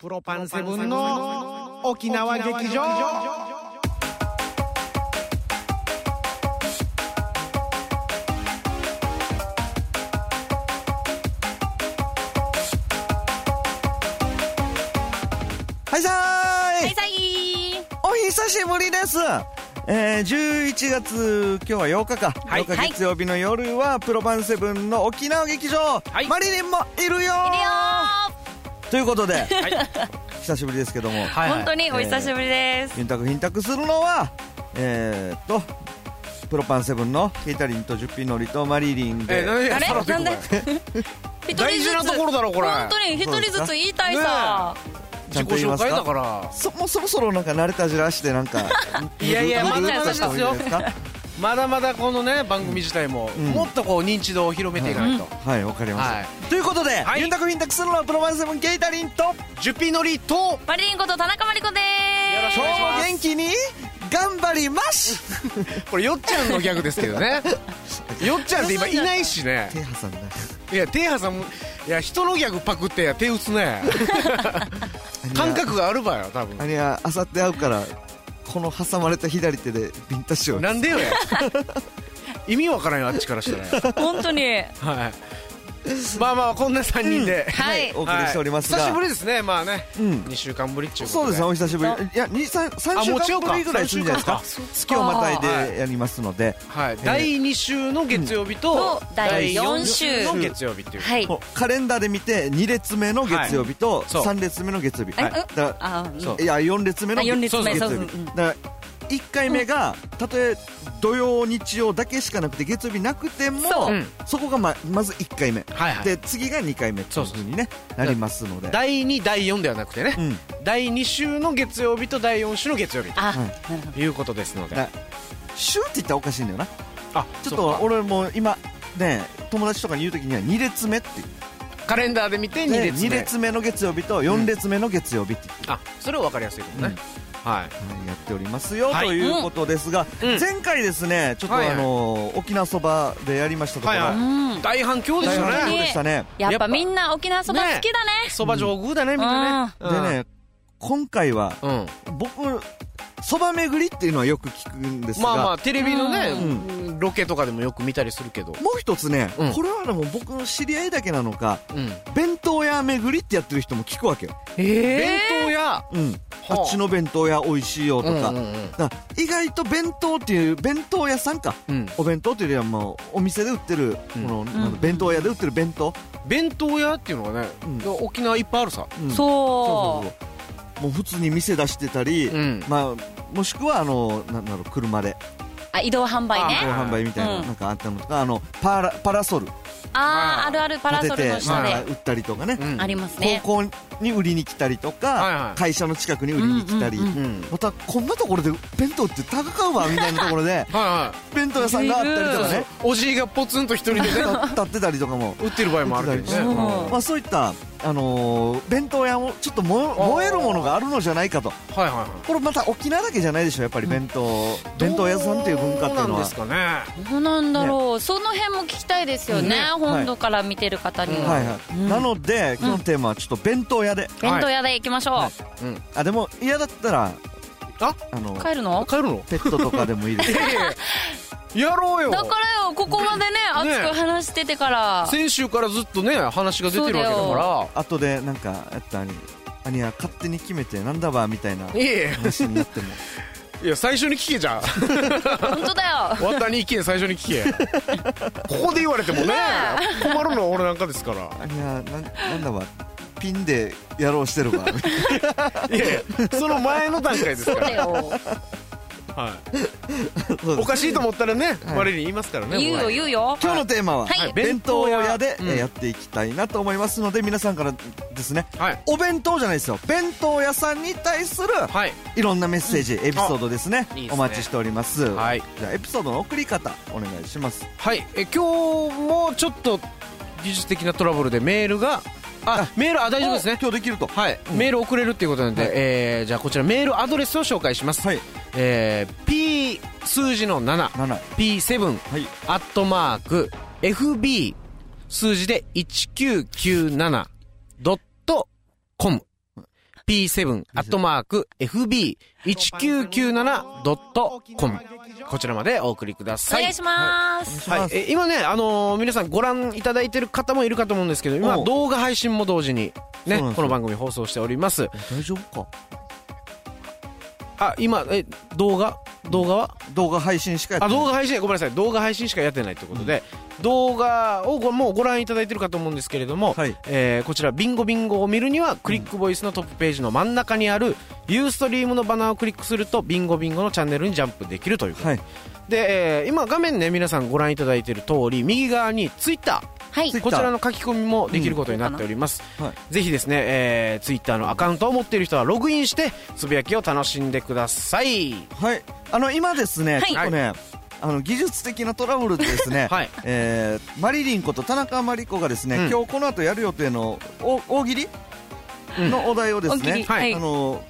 プロパンセブンの沖縄劇場。はいさーい。はいさいお久しぶりです。えー、11月今日は8日か、はい。8日月曜日の夜はプロパンセブンの沖縄劇場、はい。マリリンもいるよいるよということではい。久しぶりですけども、はいー本当にお久しぶりです、ヒンタクヒンタクするのはえー、っとプロパンセブンのケイタリンとジュッピーノリとマリリンで、え何あれ？さらってなんで？一大事なところだろこれ。本当に一人ずつ言いたいさ、自己紹介だから。そもうそろそろなんか慣れたじらしてなんか いやいやまだまだですよまだまだこのね番組自体もん。もっとこう認知度を広めていかないと。かはいわかりました、はい。ということで、はい。ユンタクヒンタクするのはプロパンセブンケイタリンとジュピノリとマリリンこと田中真理子でよろしくお願いします。今日も元気に頑張ります。これよっちゃんのギャグですけどね。よっちゃんって今いないしね。手挟んだ。いや手挟むいや人のギャグパクってや手打つね。感覚があるばよ多分。あれはあさって会うからこの挟まれた左手でビンタしよう。なんでよや意味わからんよあっちからしたらす本当に。はいまあまあこんな3人で、はい。お送りしておりますが、久しぶりですねまあね、うん。2週間ぶりっちゅうことそうですねお久しぶり。いや2 3, 3あもう違うか。週間ぶりぐらいするんじゃないですか。月をまたいでやりますので。はい、第2週の月曜日と、と第四週。の月曜日っていう、はい。カレンダーで見て2列目の月曜日とそう。3列目の月曜日、はい。だからあうん。そういや4列目の月曜日。だから1回目がたとえ土曜日曜だけしかなくて月曜日なくてもそう。こがままず1回目。はいはい。で次が2回目っていうふうにねなりますので。第2第4ではなくてね、うん。第2週の月曜日と第4週の月曜日あ、はいなるほということですので。だ週って言ったらおかしいんだよな。あちょっと俺も今ね友達とかに言う時には2列目って。カレンダーで見て2で列目。2列目の月曜日と4列目の月曜日ってあそれは分かりやすいかもね、はい。はいやっておりますよ、はい。ということですが、うん。前回ですねちょっとはいはい。あの沖縄そばでやりましたところ、はいはい。大反響ですよ大反響ねでしたね。やっぱぱみんな沖縄そば好きだね。そば上宮だねみんなね、でね今回はうん、うん僕そば巡りっていうのはよく聞くんですが、まあまあテレビのね、うロケとかでもよく見たりするけど、もう一つね、うん。これはでも僕の知り合いだけなのかうん、弁当屋巡りってやってる人も聞くわけよ、え弁当屋うん、はああっちの弁当屋美味しいよとか,、うんうんうん。だから意外と弁当っていう弁当屋さんか。うん。お弁当っていうよりはもうお店で売ってる、うん。このなんだ弁当屋で売ってる弁当、弁当屋っていうのがね、うん。沖縄いっぱいあるさ、うん。そう。そうそうそう。もう普通に店出してたり、うん。まあ、もしくはあのなんだろう車で。あ移動販売自ね動販売みたいな,、うん。なんかあったのとかあのパラパラソルあーあるあるパラソルの下で。まあ売ったりとかね、うん。ありますね。高校に売りに来たりとか、はいはい。会社の近くに売りに来たり、うんうんうんまたこんなところで弁当って高かうわみたいなところで はいは弁当屋さんがあったりといかね。おじいがポツンと一人でね立ってたりとかも。売ってる場合もあるけどね、うん。まあ、そういった、あのー弁当屋もちょっと燃え燃えるものがあるのじゃないかと。はいはいはい。これまた沖縄だけじゃないでしょやっぱり弁当、弁当屋さんっていう文化っていうのは。どうなんですかね。どうなんだろう、その辺も聞きたいですよね。ね本土から見てる方には、はい。はい、うん。なので今日のテーマはちょっと弁当屋で、弁当屋で行きましょう、はい。うん。あでも嫌だったらあ？あの帰るの？帰るの？ペットとかでもいいです。いやいやや。ろうよ。だからよここまでね熱く話しててから、先週からずっとね話が出てるわけだか後でなんかやったに兄は勝手に決めてなんだばみたいならいやいや。話になっても いや最初に聞けじゃん本当だよ。終わったに意見最初に聞け。ここで言われてもね困るのは俺なんかですから。兄はなんなんだばピンでやろうしてるわ。いやいやその前の段階ですそうからだよはい。おかしいと思ったらねはい。我に言いますからね言うよう言うよ。今日のテーマは、はい。弁当屋で、うんえーやっていきたいなと思いますので皆さんからですね。はい。お弁当じゃないですよ。弁当屋さんに対するはい。いろんなメッセージ、エピソードですね。いいですね。お待ちしております、はい。じゃあエピソードの送り方お願いします。はい。え今日もちょっと技術的なトラブルでメールがあメールあ大丈夫ですね。今日できると。はい、うん、メール送れるっていうことなんで、はい、えー、じゃあこちらメールアドレスを紹介します、はい。えー、P 数字の 7P7 アットマーク FB 数字で 1997.com p7-fb1997.com。こちらまでお送りください。お願いします。はい。え今ね、あのー、皆さんご覧いただいてる方もいるかと思うんですけど、今動画配信も同時にね、この番組放送しております。大丈夫か？あ今え動画？動画は？動画配信しかやってない。あ動画配信？ごめんなさい。動画配信しかやってないということで、動画をごもうご覧いただいてるかと思うんですけれども、はい。えーこちらビンゴビンゴを見るにはクリックボイスのトップページの真ん中にあるユーストリームのバナーをクリックするとビンゴビンゴのチャンネルにジャンプできるということ。はい。で、えー今画面ね皆さんご覧いただいている通り右側にツイッタはい。こちらの書き込みもできることになっております、うん。はい。ぜひですね、えー、ツイッターのアカウントを持っている人はログインしてつぶやきを楽しんでください。はい。あの今ですね、はい。ちょっとねあの技術的なトラブルでですね、はい。えーマリリンこと田中真理子がですね、うん。今日この後やる予定のお大喜利？うん。のお題をですね大喜利、はい。あの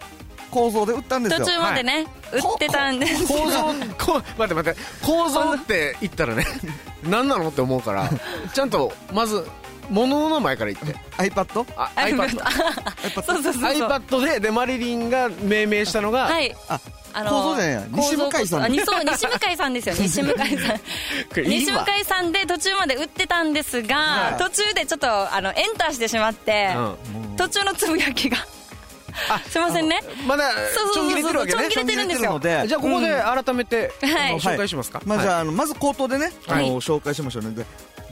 構造で打ったんです途よ中までね、売ってたんです。構造こう待って待って構造って言ったらね何なのって思うからちゃんとまず物の名前から言って。iPad? あ iPad iPad そうそうそうそう。iPad ででマリリンが命名したのが、はい。ああ構造じゃないや。西向井さん。そう西向井さんですよ。西向井さん。西わ向井さんで途中まで打ってたんですが、はい途中でちょっとあのエンターしてしまって、うん途中のつぶやきが すいませんね。まだちょんそうそうそう切れてるわけね。ちょん切れてるんですよ。ので。じゃあここで改めて、紹介しますか、まあ、じゃあ、ああのまず口頭でね、はい。あの紹介しましょうね。で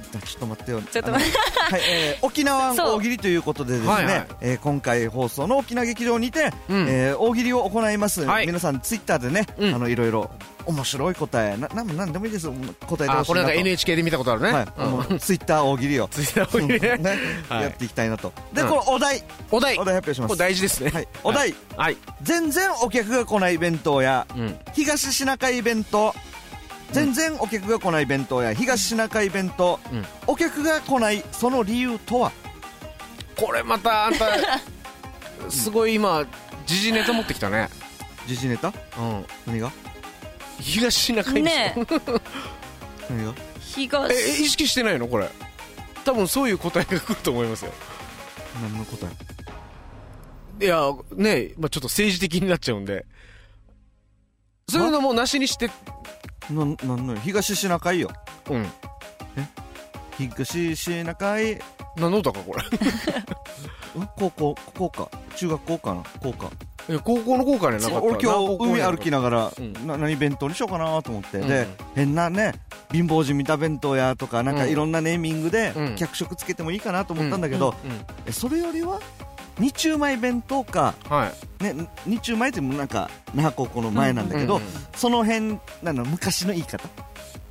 ちょっと待ってよ。ちょっと待って。はい、えー沖縄 大喜利ということでですね、はいはい。えー今回放送の沖縄劇場にて、うん。えー大喜利を行います、はい。皆さんツイッターでね、うん。あのいろいろ面白い答えなななんでもいいです答えてほしいなと。あこれなんか NHK で見たことあるね、はい、うん。ツイッター大喜利を。ツイッターを入れね。ね、はい。やっていきたいなと。で、うん。このお題。お題。お題発表します。これ大事ですね。はい、お題、はい、全然お客が来ない弁当やうん、東シナ海弁当全然お客が来ない弁当や東シナ海弁当、うん。お客が来ないその理由とは？これまたあんた すごい今時事ネタ持ってきたね。時事ネタ？うん。何が？東シナ海でしょ。ね 何が？東。ええ意識してないの？これ。多分そういう答えが来ると思いますよ。何の答え？いやねまあ、ちょっと政治的になっちゃうんで。そういうのもなしにしてななんのよ。東シナ海よ。うん。東シナ海。何の歌かこれ。うん？高校？高校か？中学校かな？高校。いや高校の校歌ねな。かった俺今日海歩きなながら、うん。な何弁当にしようかなと思って、うん。で変なね貧乏人見た弁当やとかなんかうん。いろんなネーミングでうん。脚色つけてもいいかなと思ったんだけど、うん。うん。えそれよりは日中前弁当か、はい。ね、日中前ってもうなんか那覇高校の前なんだけど、うんうんうん。その辺なの昔の言い方、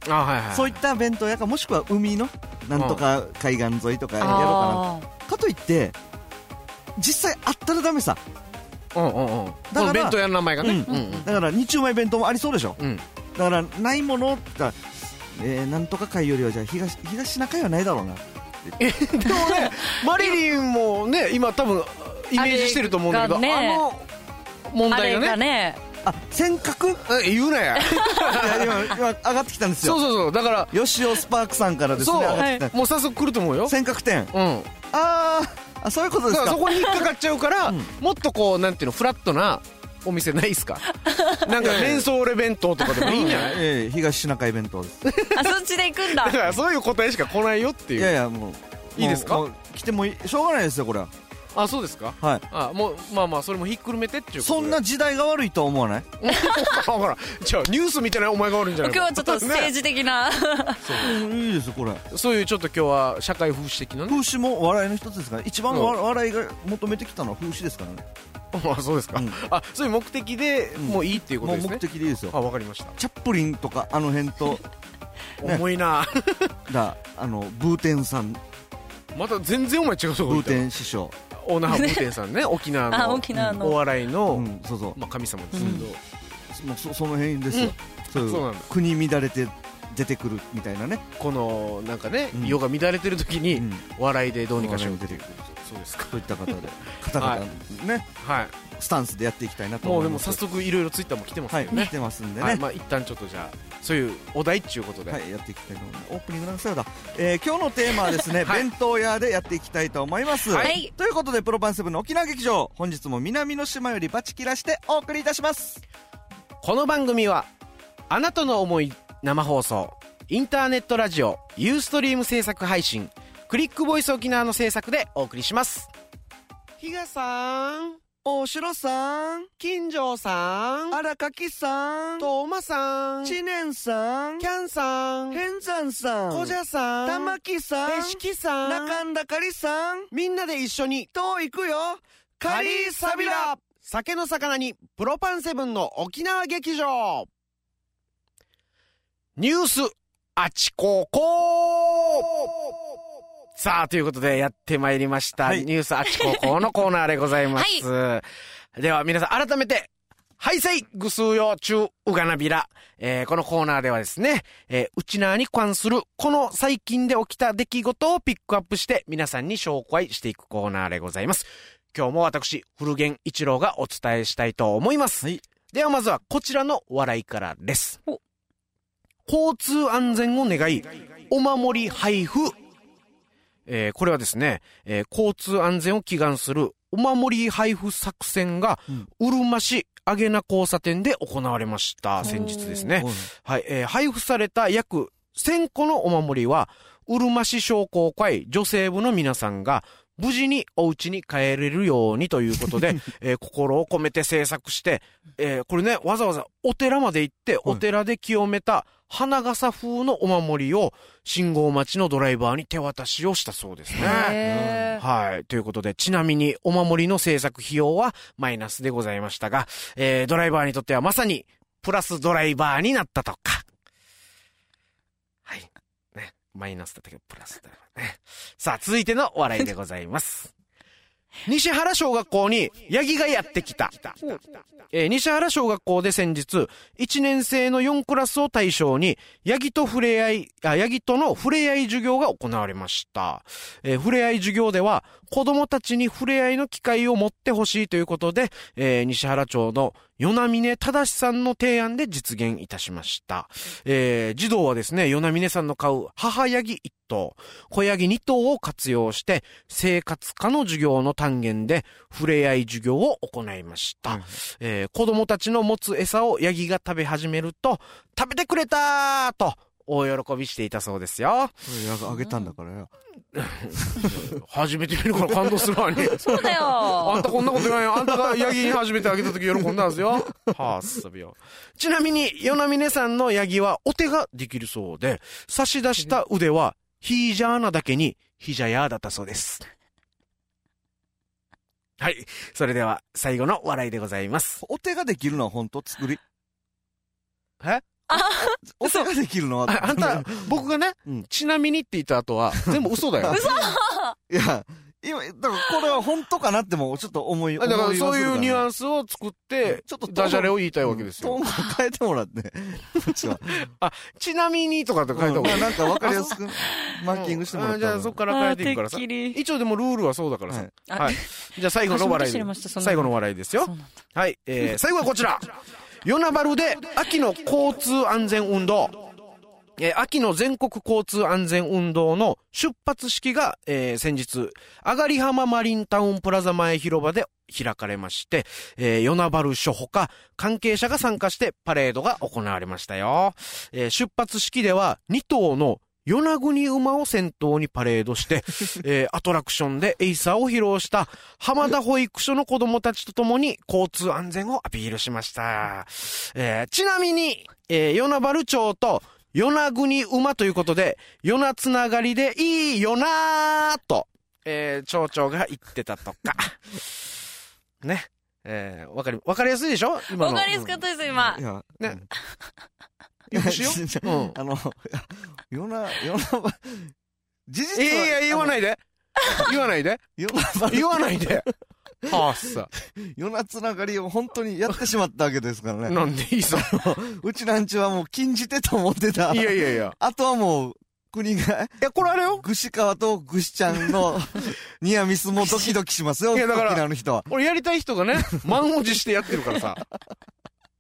あはいはいそういった弁当やかもしくは海のなんとか海岸沿いとかやろうかあなかといって実際あったらダメさ。うんうんうん。だから弁当屋の名前がね。うん。うんうんだから日中前弁当もありそうでしょ。うん。だからないものってえー、なんとか海よりはじゃあ東東シナ海はないだろうな。えでもね マリリンもね今多分イメージしてると思うんだけどあ,、ねの問題がね。がね。あ尖閣？言うなや。や今今上がってきたんですよ。そうそうそうだから吉尾スパークさんからですねそう。上がってきた、もう早速来ると思うよ。尖閣店。うん。あーあそういうことですか。だからそこに引っかかっちゃうから、うん。もっとこうなんていうのフラットなお店ないっすか？なんかメンソーレ弁当とかでもいいんじゃない？ええ東シナ海弁当です。あそっちで行くんだ。だからそういう答えしか来ないよっていいうやいやもういいですか？来てもいいしょうがないですよこれは。あそうですか？はい。あもうまあまあそれもひっくるめてっていうそんな時代が悪いとは思わない？ほらじゃあニュースみたいなお前が悪いんじゃない？今日はちょっと政ね。治的な。う。んいいですよこれ。そういうちょっと今日は社会風刺的なね。風刺も笑いの一つですから。一番わ笑いが求めてきたのは風刺ですからね あそうですか、うん。あそういう目的でうん。もういいっていうことですね。目、的でいいですよ。あわかりました。チャップリンとかあの辺と。ね。重いな。だあのブーテンさん。また全然お前違うとこブーテン師匠。オーナーブーテンさんね。沖縄あの沖縄の。お笑いの、うんそうそう。まあ、神様ですけど、もうそその辺ですよ、そうそうなんだ。国乱れて出てくるみたいなね、このなんかね、うん。世が乱れてる時に、うん。笑いでどうにかしようっていうそうですか。といった方で。方々ね。はい。スタンスでやっていきたいなともうでも思います早速いろいろツイッターも来てますはいよね来てますんでね。はい。まあ一旦ちょっとじゃあそういうお題っていうことで、はい、やっていきたいと思います。オープニングなんですよだ。えー、今日のテーマはですね、はい。弁当屋でやっていきたいと思います。はい。ということで、プロパンセブンの沖縄劇場、本日も南の島よりバチ切らしてお送りいたします。この番組はあなたの思い生放送インターネットラジオユーストリーム制作配信クリックボイス沖縄の制作でお送りします。比嘉さん大城さん、金城さん荒垣さん、トーマさん知念さんキ、ャンさん変山さん、小者さん玉木さん、えしきさん中んだかりさん、みんなで一緒にと行くよ、カリーサビラ。酒の魚にプロパンセブンの沖縄劇場。ニュースあちここさあ、ということでやってまいりました。はいニュースあちここのコーナーでございます。では皆さん改めて、はいせいぐすうよ中うがなびら。えーこのコーナーではですね、えー、内縄に関するこの最近で起きた出来事をピックアップして皆さんに紹介していくコーナーでございます。今日も私、古源一郎がお伝えしたいと思います。はいではまずはこちらの笑いからですお。交通安全を願い、お守り配布。えーこれはですね、えー交通安全を祈願するお守り配布作戦が、うるま市あげな交差点で行われました。先日ですね。はい、えー配布された約1000個のお守りは、うるま市商工会女性部の皆さんが、無事にお家に帰れるようにということで、えー心を込めて制作して、えーこれね、わざわざお寺まで行って、お寺で清めた花笠風のお守りを信号待ちのドライバーに手渡しをしたそうですね。はい。ということで、ちなみにお守りの制作費用はマイナスでございましたが、えードライバーにとってはまさにプラスドライバーになったとか。はい。ね。マイナスだったけど、プラスだよね。さあ、続いての笑いでございます。西原小学校にヤギがやってきた。えー西原小学校で先日、1年生の4クラスを対象に、ヤギと触れ合い、ヤギとの触れ合い授業が行われました。えー触れ合い授業では、子供たちに触れ合いの機会を持ってほしいということで、えー西原町の与那峰正さんの提案で実現いたしました。えー児童はですね、与那峰さんの飼う母ヤギ1頭、子ヤギ2頭を活用して、生活科の授業の単元で触れ合い授業を行いました。はいえー子供たちの持つ餌をヤギが食べ始めると、食べてくれたーと、大喜びしていたそうですよ。あげたんだからよ。初めて見るから感動するわね。そうだよ あんたこんなことないよ。あんたがヤギに初めてあげた時喜んだんですよ。はあ、遊びよ。ちなみに、与那峰さんのヤギはお手ができるそうで、差し出した腕は、ヒージャーなだけに、ヒジャヤーだったそうです。はい。それでは、最後の笑いでございます。お手ができるのは本当？作り。え？お手ができるの？は。ああんた、僕がね、うんちなみにって言った後は、全部嘘だよ。いや、今、だからこれは本当かなってもちょっと思い、だからそういうニュアンンスを作って、ちょっとダジャレを言いたいわけですよ。トーンを変えてもらって。こっちは。ちなみにとかって書いた方がいい。うんなんかわかりやすく、マーキングしてもらったじゃあそっから変えていくからさ一応でもルールはそうだからさ。はいはい。じゃあ最後の笑い最後の笑いですよはい。えー、最後はこちら。与那原で秋の交通安全運動。えー秋の全国交通安全運動の出発式が、えー先日、あがり浜マリンタウンプラザ前広場で開かれまして、えー、与那原署ほか関係者が参加してパレードが行われましたよ。えー出発式では2頭の与那国馬を先頭にパレードして、えーアトラクションでエイサーを披露した浜田保育所の子供たちと共に交通安全をアピールしました。えーちなみに、えー、与那原町と与那国馬ということで、与那つながりでいいよなーと、えー町長が言ってたとか。ね。えーわかり、わかりやすいでしょ？今の。わかりやすかったです、今ねうん。よくしよう。うん。あの、いやよな、よな、事実は。いやいや、言わないで。言わないで。よな、言わないで。はあさ。よなつながりを本当にやってしまったわけですからね。なんでいいさ。うちなんちはもう禁じ手と思ってた。いやいやいや。あとはもう、国が、いや、これあれよ。ぐし川とぐしちゃんのニアミスもドキドキしますよ、いやだから沖縄の人は。俺やりたい人がね、満を持してやってるからさ。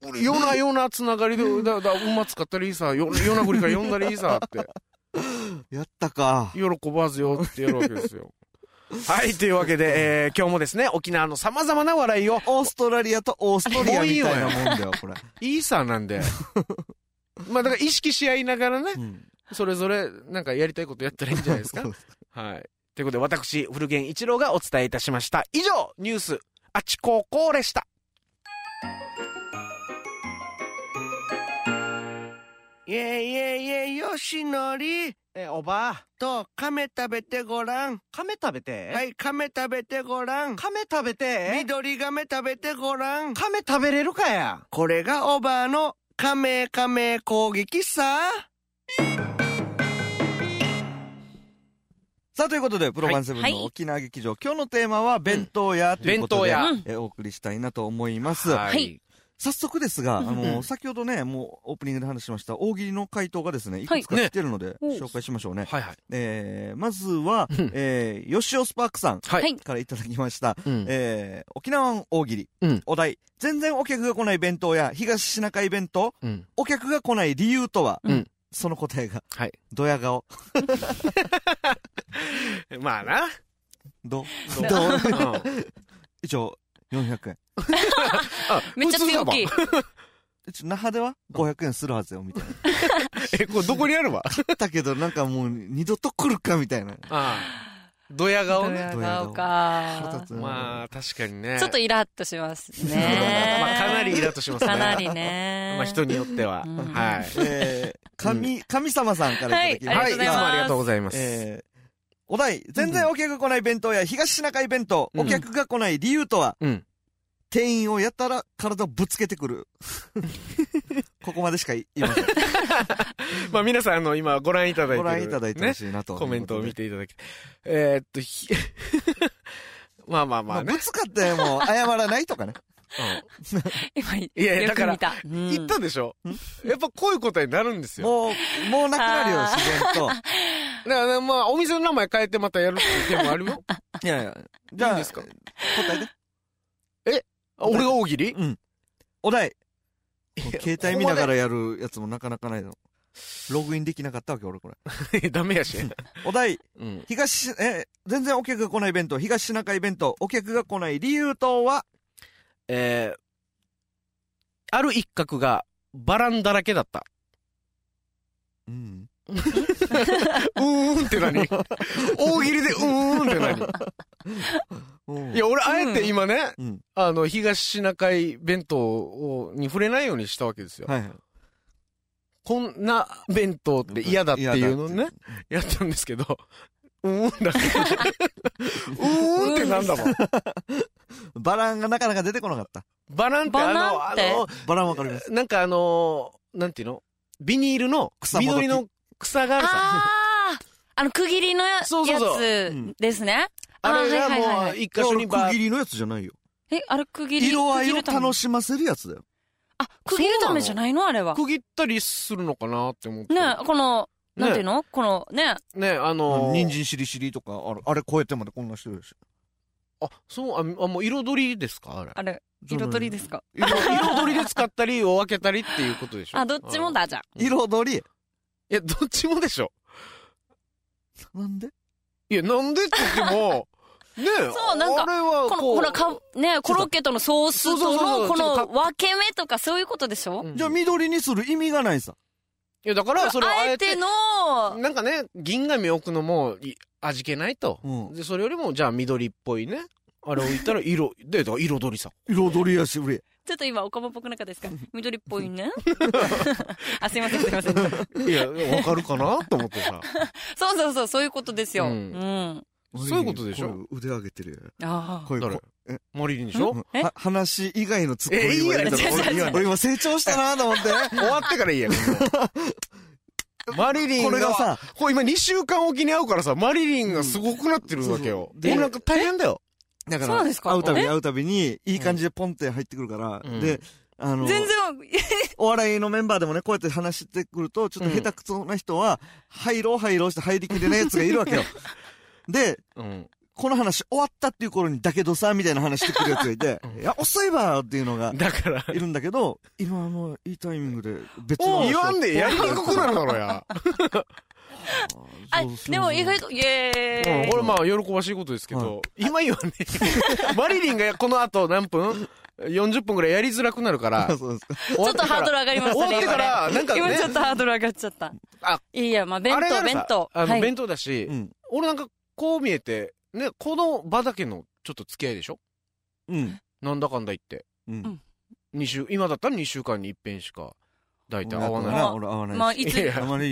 俺、よなよなつながりで、だ、だ、馬使ったらいいさ、よ、よなぐりから呼んだらいいさって、やったか。喜ばずよってやるわけですよ。はい、というわけで、えー、今日もですね、沖縄の様々な笑いを、オーストラリアとオーストリアみたいなもんだよ、これ。いいさなんで。まあだから意識し合いながらね、うんそれぞれなんかやりたいことやったらいいんじゃないですか。はい。ということで私、古源一郎がお伝えいたしました。以上、ニュース、あちここでした。いえいえいえ、よしのりえ、おばあ、と亀食べてごらん。亀食べて？はい、亀食べてごらん。亀食べて？緑亀食べてごらん。亀食べれるかや？これがおばあの亀亀攻撃さ。さあ、ということで、プロバンセブンはいの沖縄劇場、今日のテーマは弁当屋ということで、弁当屋うんえお送りしたいなと思います。はい早速ですが、あうの、ん先ほどね、もうオープニングで話しました、大喜利の回答がですね、いはいくつか来てるので、ね紹介しましょうね。はいはい。えー、まずはうん、えー、吉尾スパークさんからいただきました。うんえー、沖縄大喜利。うんお題、全然お客が来ない弁当や東シナ海弁当、うん。お客が来ない理由とは、うんその答えが、はい。ドヤ顔。まあな。どど 一応、400円。あめっちゃ強気。那覇では？500円するはずよ、みたいな。え、これどこにあるわ？だけど、なんかもう、二度と来るか、みたいな。ああ。ドヤ顔ね。ドヤ顔腹かまあ、確かにね。ちょっとイラッとしますね。まあ、かなりイラッとしますね。かなりね。まあ、人によっては。うんはい。えー、神、神様さんからいただきました。はい、いつもありがとうございます。えー、お題、全然お客が来ない弁当や東シナ海弁当、うんお客が来ない理由とは、うん店員をやったら体をぶつけてくる。ここまでしか言いません。まあ、皆さん、あの、今ご覧いただいてる。ご覧いただいてねほしいなと。コメントを見ていただき。えーっと、ひ まあまあままあ、あねぶ。つかっても謝らないとかね。今、いやいやだから言ったでしょやっぱこういう答えになるんですよ。もう、もうなくなるよ、自然と。だからまあ、お店の名前変えてまたやるっていう手もあるよ。いやいや、じゃあ、いいんですか？答えて。あ俺が大喜利？うん。お題。携帯見ながらやるやつもなかなかないの。ログインできなかったわけ、俺これ。ら。ダメやし。お題。うん。東し、え、全然お客が来ない弁当、東シナ海弁当、お客が来ない理由とは、えー、ある一角がバランだらけだった。うん。うーんって何？大喜利でうーんって何？いや、俺、あえて今ね、うん。あの、東シナ海弁当をに触れないようにしたわけですよ。はいはい。こんな弁当って嫌だっていうのをね、やったんですけど、うーんだけ。うーんってなんだもん。バランがなかなか出てこなかった。バランってあバランの、あの、バランわかります。なんかあのー、なんていうの？ビニールの緑の草があるさ。あああの、区切りのやそうそうそうつですね。あれがはいはいはいはいもう一箇所にバー区切りのやつじゃないよ。え、あれ区切り色合いを楽しませるやつだよ。あ、区切るためじゃないのあれは。区切ったりするのかなって思って。ねこの、ねなんていうの？この、ねねあのー、人参しりしりとか、あれ、あれ超えてまでこんなしてるし。あ、そう、あ、あもう彩りですか？あれ。あれ、彩りですか？色彩りで使ったり、を分けたりっていうことでしょあ、どっちも。だ、じゃあ。彩り？いや、どっちもでしょ。なんで？いや、なんでって言っても、ねえ。そうなんかあれはこの、ほら、か、ねコロッケとのソースとの、この分け目とかそういうことでしょ？うんじゃあ緑にする意味がないさ。いや、だから、それをああえて、えての、なんかね、銀紙置くのもい味気ないと。うん。で、それよりも、じゃあ緑っぽいね。あれ置いたら色、で、だから彩りさ。彩りやし、うれ。ちょっと今、おかまっぽくなかったですか？緑っぽいね。あ、すいません、すいません。いや、わかるかな？と思ってさ。そうそうそう、そういうことですよ。ううんん。そういうことでしょ？腕上げてるよ。ああ。こういうえマリリンでしょ？うんえ？は話以外のツッコミえいいよ言われた俺俺今成長したなと思って。終わってからいいやん。マリリンが、これがさ、これ今2週間おきに会うからさ、マリリンがすごくなってるわけよ。うんそうそう俺なんか大変だよ。だから、会うたびえ？会うたびに、いい感じでポンって入ってくるから、うん。で、あの、全然、お笑いのメンバーでもね、こうやって話してくると、ちょっと下手くそな人は、入ろう入ろうして入りきれないやつがいるわけよ。で、うん。この話終わったっていう頃に、だけどさ、みたいな話してくるやつがいて、いや、遅いわっていうのがだから、いるんだけど、今あの、いいタイミングで別の言わんでやりにくくなるだろや。あでも意外と、イエーイ。うん、俺まあ喜ばしいことですけど、今言わねマリリンがこの後何分 ?40 分ぐらいやりづらくなるから。そうですか。ちょちょっとハードル上がりましたね。終わってから、なんかね。今ちょっとハードル上がっちゃった。あ、いやいや、まあ、弁当、弁当。あの、はい弁当だし、うん。俺なんかこう見えて、ね、この場だけのちょっと付き合いでしょ？うん。なんだかんだ言って。うん。二週、今だったら2週間に一遍しか、大体会わない。な。俺合わないし。まあ、いつ、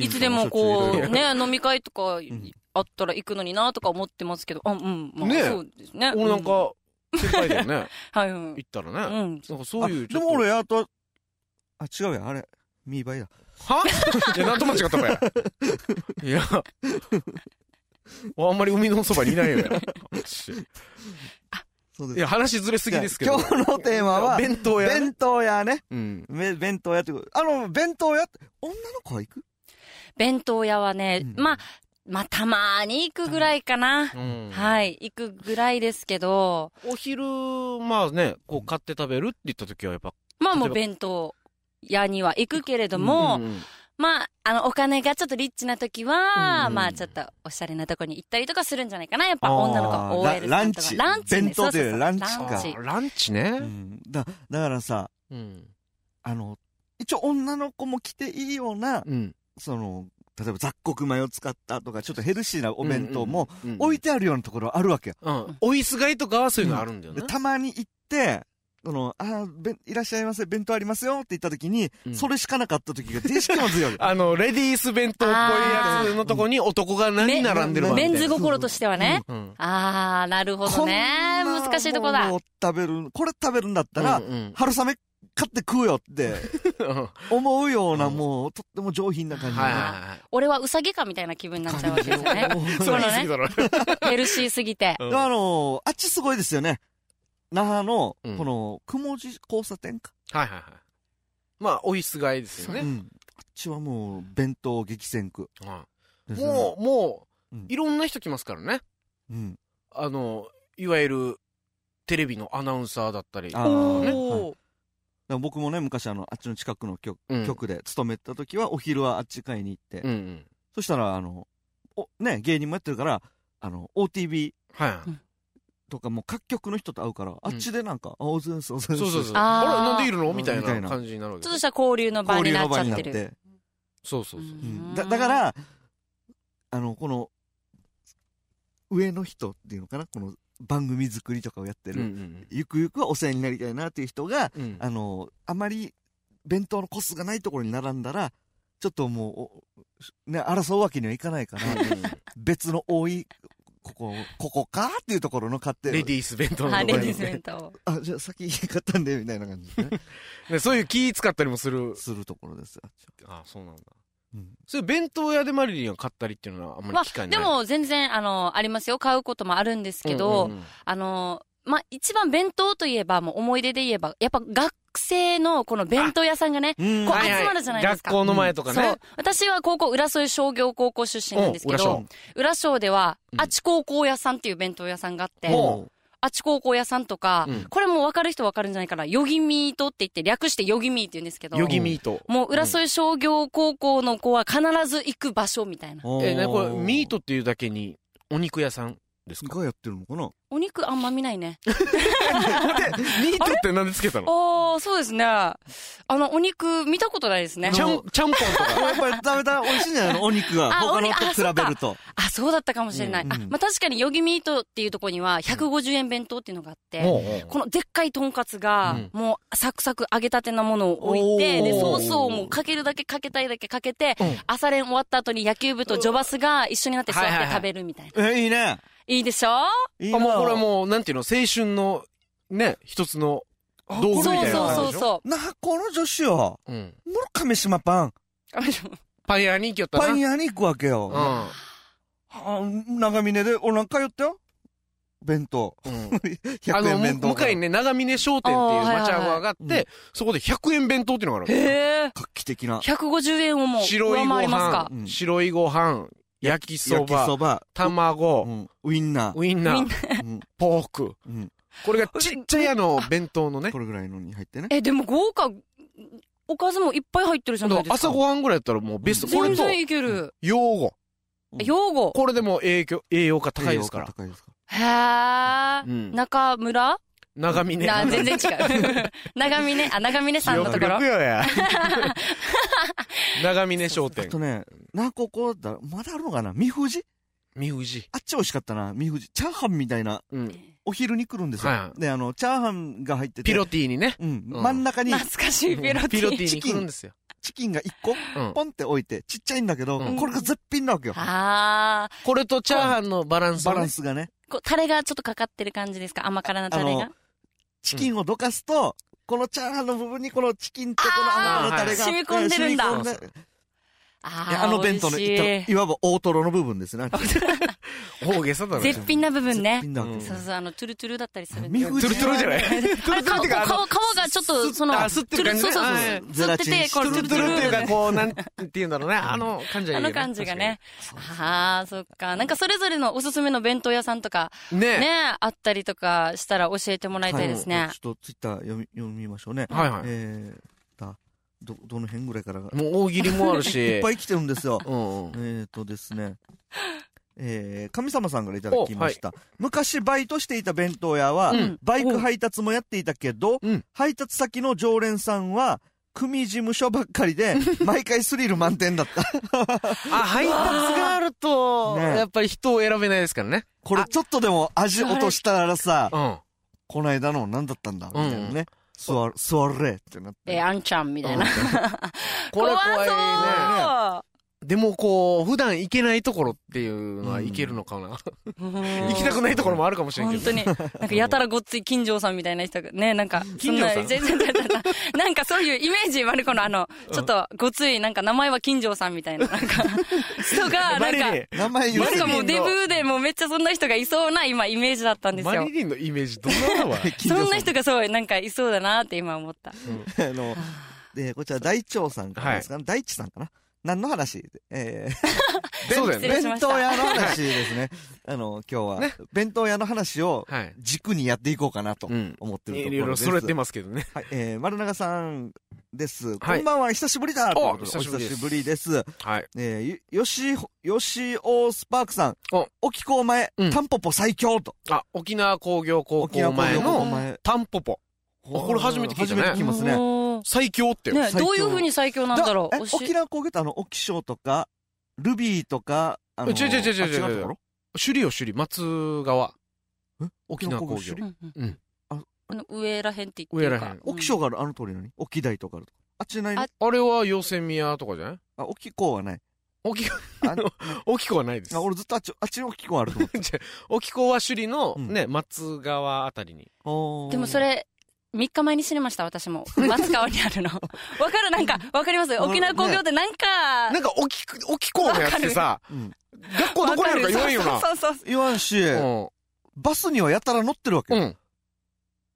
いつでもこう、ね、飲み会とかんあったら行くのになとか思ってますけど、あ、うん、まあ、ねそうですね。俺なんうか、先輩だよね。はい、うん。行ったらね。うん。なんかそういうでも俺、あと、あ、違うや、あれ、ミーバイだ。は？いや、なんと間違ったかや。いや。あんまり海のそばにいないよね。そういや、話ずれすぎですけど。今日のテーマは、弁当屋ね。弁当屋ね。うん。め弁当屋ってこと。あの、弁当屋って、女の子は行く？弁当屋はね、うんまあ、まあ、たまーに行くぐらいかな。うんはい、行くぐらいですけど、お昼、まあね、こう買って食べるって言った時はやっぱ。まあもう弁当屋には行くけれども、うんまあ、あの、お金がちょっとリッチな時は、うんまあちょっとおしゃれなとこに行ったりとかするんじゃないかな。やっぱ女の子 OL ラさんとか。ランチランチね。弁当というよりそうそうそうランチかランチね。うん。だ、だからさ、うん。あの、一応女の子も来ていいような、うん。その、例えば雑穀米を使ったとか、ちょっとヘルシーなお弁当もうんうんうん、置いてあるようなところあるわけよ。うん。おいすがいとかはそういうのあるんだよで、ね。たまに行って、その、あーべんいらっしゃいませ、弁当ありますよって言った時に、うんそれしかなかった時が、定式も強い。あの、レディース弁当っぽいやつのとこに男が何並んでるわみたいなメンズ心としてはね。うん。あー、なるほどね。こんな難しいとこだ食べる、これ食べるんだったら、うんうん春雨買って食うよってうん 思うような、うんもう、とっても上品な感じ。俺はウサギかみたいな気分になっちゃうわけですよね。それ言い過ぎだろ。ヘルシーすぎて。あのあっちすごいですよね。那覇の、うんこの、雲寺交差点か？はいはいはい。まあ、おいすがいですよね。うん。あっちはもう、弁当激戦区はいですよね。もう、もううん、いろんな人来ますからね。うん。あの、いわゆる、テレビのアナウンサーだったり。あーおね僕もね、昔あの、あっちの近くの局,、うん局で勤めてた時は、お昼はあっち買いに行って、うんうん。そしたら、あの、お、ね、芸人もやってるから、あの、OTV はい。とかもう各局の人と会うから、あっちでなんか、あ、おずんす、おずんす。そうそうそう。あーあれなんでいるのみたいみたいなな感じになるわけちょっとした交流の場になっちゃってる。そうそうそう。うんだだか、ら、あの、この、上の人っていうのかな？この番組作りとかをやってる、んゆくゆくはお世話になりたいなっていう人が、うん。うんあの、あまり弁当のコスがないところに並んだら、ちょっともうお、ね、争うわけにはいかないから、別の多い、ここ、ここかっていうところの買ってレディース弁当のはい、ところにレディース弁当。あ、じゃあ先買ったんで、みたいな感じで ね、ねそういう気使ったりもする。するところですよ。ああそうなんだ。うんそういう弁当屋でマリリンが買ったりっていうのはあんまりまあ、機会ない。でも全然、あの、ありますよ。買うこともあるんですけど、うんうんうんあの、まあ、一番弁当といえば、もう思い出で言えば、やっぱ学生のこの弁当屋さんがね、うん。こう集まるじゃないですか。学校の前とかね。そう。。私は高校、浦添商業高校出身なんですけど商、浦商では、うん。あち高校屋さんっていう弁当屋さんがあって、ほあち高校屋さんとか、うん。これも分かる人分かるんじゃないかな、ヨギミートって言って、略してヨギミーって言うんですけど、ヨギミート。もう浦添商業高校の子は必ず行く場所みたいな。おーえ、ね、これ、ミートっていうだけに、お肉屋さんですか？がやってるのかな？お肉あんま見ないね。ミートって何でつけたの？ああ、そうですね。あの、お肉見たことないですね。ちゃん、ちゃんぽんとか。やっぱり食べたら美味しいんじゃないの？お肉が。あ他のと比べると。あ、そうだったかもしれない。うんあ、まあ、確かにヨギミートっていうところには150円弁当っていうのがあって、このでっかいとんかつがうん、もうサクサク揚げたてのものを置いて、で、ソースをもうかけるだけかけたいだけかけてうん、朝練終わった後に野球部とジョバスが一緒になって座って食べるみたいな。え、いいね。いいでしょ？いいなあ、もうこれもう、なんていうの、青春の、ね、一つのあ道具みそうたいなそう感じでしょ？そうそな、この女子は、う。うん。もろ亀島パン、う。パン屋に行きよったな。パン屋に行くわけよ。うん。あ長峰で、俺なんか言ったよ。弁当。うん。あ100の、円弁当。向かいにね、長峰商店っていうあーはいはいはい町屋があって、そこで100円弁当っていうのがある。へえ。画期的な。150円をもう白いご上回りますか？飯、うん白いご飯、焼きそ焼きそば、卵、んウインナー。ウインナー、なうんポーク。うんこれがちっちゃいあの、弁当のね。これぐらいのに入ってね。え、でも豪華、おかずもいっぱい入ってるじゃないですか。朝ごはんぐらいやったらもうベスト。これと、全然いける。用語。うん用語。これでも栄養、栄養価高いですから。高いですから。へえ。うん。中村長峰。な全然違う。長峰、あ、長峰さんのところ。長峰商店あと。ね、な、ここだ、まだあるのかな？三富士三富士。あっち美味しかったな。三富士。チャーハンみたいな、うん。お昼に来るんですよ。で、あの、チャーハンが入ってて。ピロティにね。うん。うん真ん中に懐かしいピロティ。ピロティに来るんですよ。チキンが1個、うん。ポンって置いて、ちっちゃいんだけど、うんこれが絶品なわけよ。ああ。これとチャーハンのバランスバランスがね。こう、タレがちょっとかかってる感じですか？甘辛なタレが？チキンをどかすと、このチャーハンの部分にこのチキンとこの甘辛のタレが染み込んでるんだあいやあの弁当の、いいいわば大トロの部分ですね。大げさだな。絶品な部分ねそうそう、あの、トゥルトゥルだったりするトゥルトゥルじゃない？あれ、皮、皮、皮がちょっと、その、あ吸ってる感じねそうそうそう。はい吸ってて、これ、トゥルトゥルっていうか、ねこう、なんて言うんだろうね。あの感じはいいよねあの感じがね。ああ、そっか。なんかそれぞれのおすすめの弁当屋さんとか、ねね、あったりとかしたら教えてもらいたいですね。ちょっとツイッター読み、読みましょうね。はいはい。ど、どの辺ぐらいから？が。もう大喜利もあるし。いっぱい来てるんですよ。うんうん。えーとですね。えー、神様さんからいただきました。昔バイトしていた弁当屋は、うんバイク配達もやっていたけど、うん配達先の常連さんは、組事務所ばっかりで、毎回スリル満点だった。あ、配達があると、ねやっぱり人を選べないですからね。これちょっとでも味落としたらさ、うん。この間の何だったんだみたいなね。座る、座れってなって。え、あんちゃんみたいな。これ 怖いね。怖でもこう、普段行けないところっていうのは行けるのかな？行きたくないところもあるかもしれんけど。本当に。なんかやたらごっつい金城さんみたいな人が、ね、なんか、そんな、全然、なんかそういうイメージ、マルコのあの、ちょっとごつい、なんか名前は金城さんみたいな、なんか、人が、なんか。名前なんかもうデブーでもうめっちゃそんな人がいそうな今イメージだったんですよマリ。リンのイメージどんなんだわ。そんな人がそう、なんかいそうだなって今思った。あの、で、こちら大長さんからですか？ね。大地さんかな？何の話？えー、そうだよね。弁当屋の話ですね。あの、今日は、ね弁当屋の話をはい。軸にやっていこうかなとうん。思ってるとこいろいろろです。それてますけどね。はい、えー、丸永さんです。はいこんばんは、久しぶりだお久しぶりです。はい。えー、よよし、よしおスパークさん。お沖港前、うんタンポポ最強と。あ、沖縄工業高沖縄校前の前。タンポポ。これ初めて聞いたね初めて聞きますね。最強ってよ。ね、どういう風に最強なんだろう？え沖縄工業ってあの、沖賞とか、ルビーとか、あの、違う違う違う違う違う首里よ、首里。松川。え？沖縄工業沖縄。うんあの上らへんって言って上らへん沖賞があるあの通りなに？沖台とかあるとか。あっちないの？ああれはヨセミヤとかじゃない？あ、沖港はない。沖、あ 沖子はないですあ。俺ずっとあっち、あっちに沖港あると思って。沖子は首里のうんね、松川あたりに。でもそ、れ、3日前に知りました、私も。松川にあるの。わかるなんか、わかります？沖縄工業ってなんか、なんか沖、沖子のやつってさ、うん。学校どこにあるか言わんよな。そうそうそう。言わんし、うん。バスにはやたら乗ってるわけ。うん。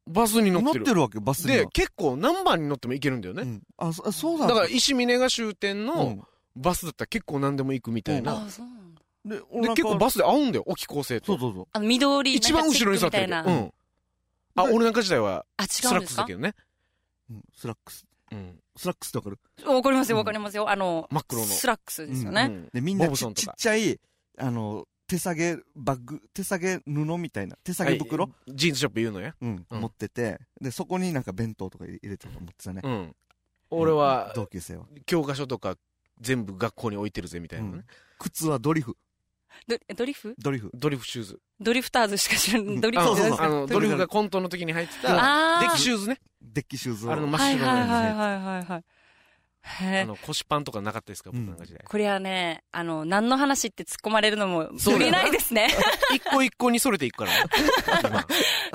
バスに乗ってる。乗ってるわけ、バスには。で、結構何番に乗っても行けるんだよね。うん。あ、そそうなんだから、石嶺が終点うのんバスだったら結構何でも行くみたいな。あ、そうなんだ。で、結構バスで会うんだよ、沖高生と。そうそうそう。あの、緑、一番後ろに座ってる。うん。あ、俺なんか時代は、あ、スラックスだけどね。うんスラックス。うん。スラックスってわかる？わかりますよ、わかりますよ。あの、真っ黒の。スラックスですよね。うんで、みんなちっちゃい、あの、手提げバッグ、手提げ布みたいな、手提げ袋、はいジーンズショップ言うのや。うん、うん持ってて、で、そこになんか弁当とか入れて持ってたね。うん。俺は、同級生は。教科書とか全部学校に置いてるぜみたいなね。靴はドリフ。ドドリフ？ドリフ。ドリフシューズ。ドリフターズしか知らん。ドリフあそうそうそうあの、ドリフがコントの時に入ってた、デッキシューズね。デッキシューズを。あれの真っ白のやつね。はいはいはいはい。あの、腰パンとかなかったですか？僕なんか時代。これはね、あの、何の話って突っ込まれるのも、無理ないですね。一個一個にそれていくから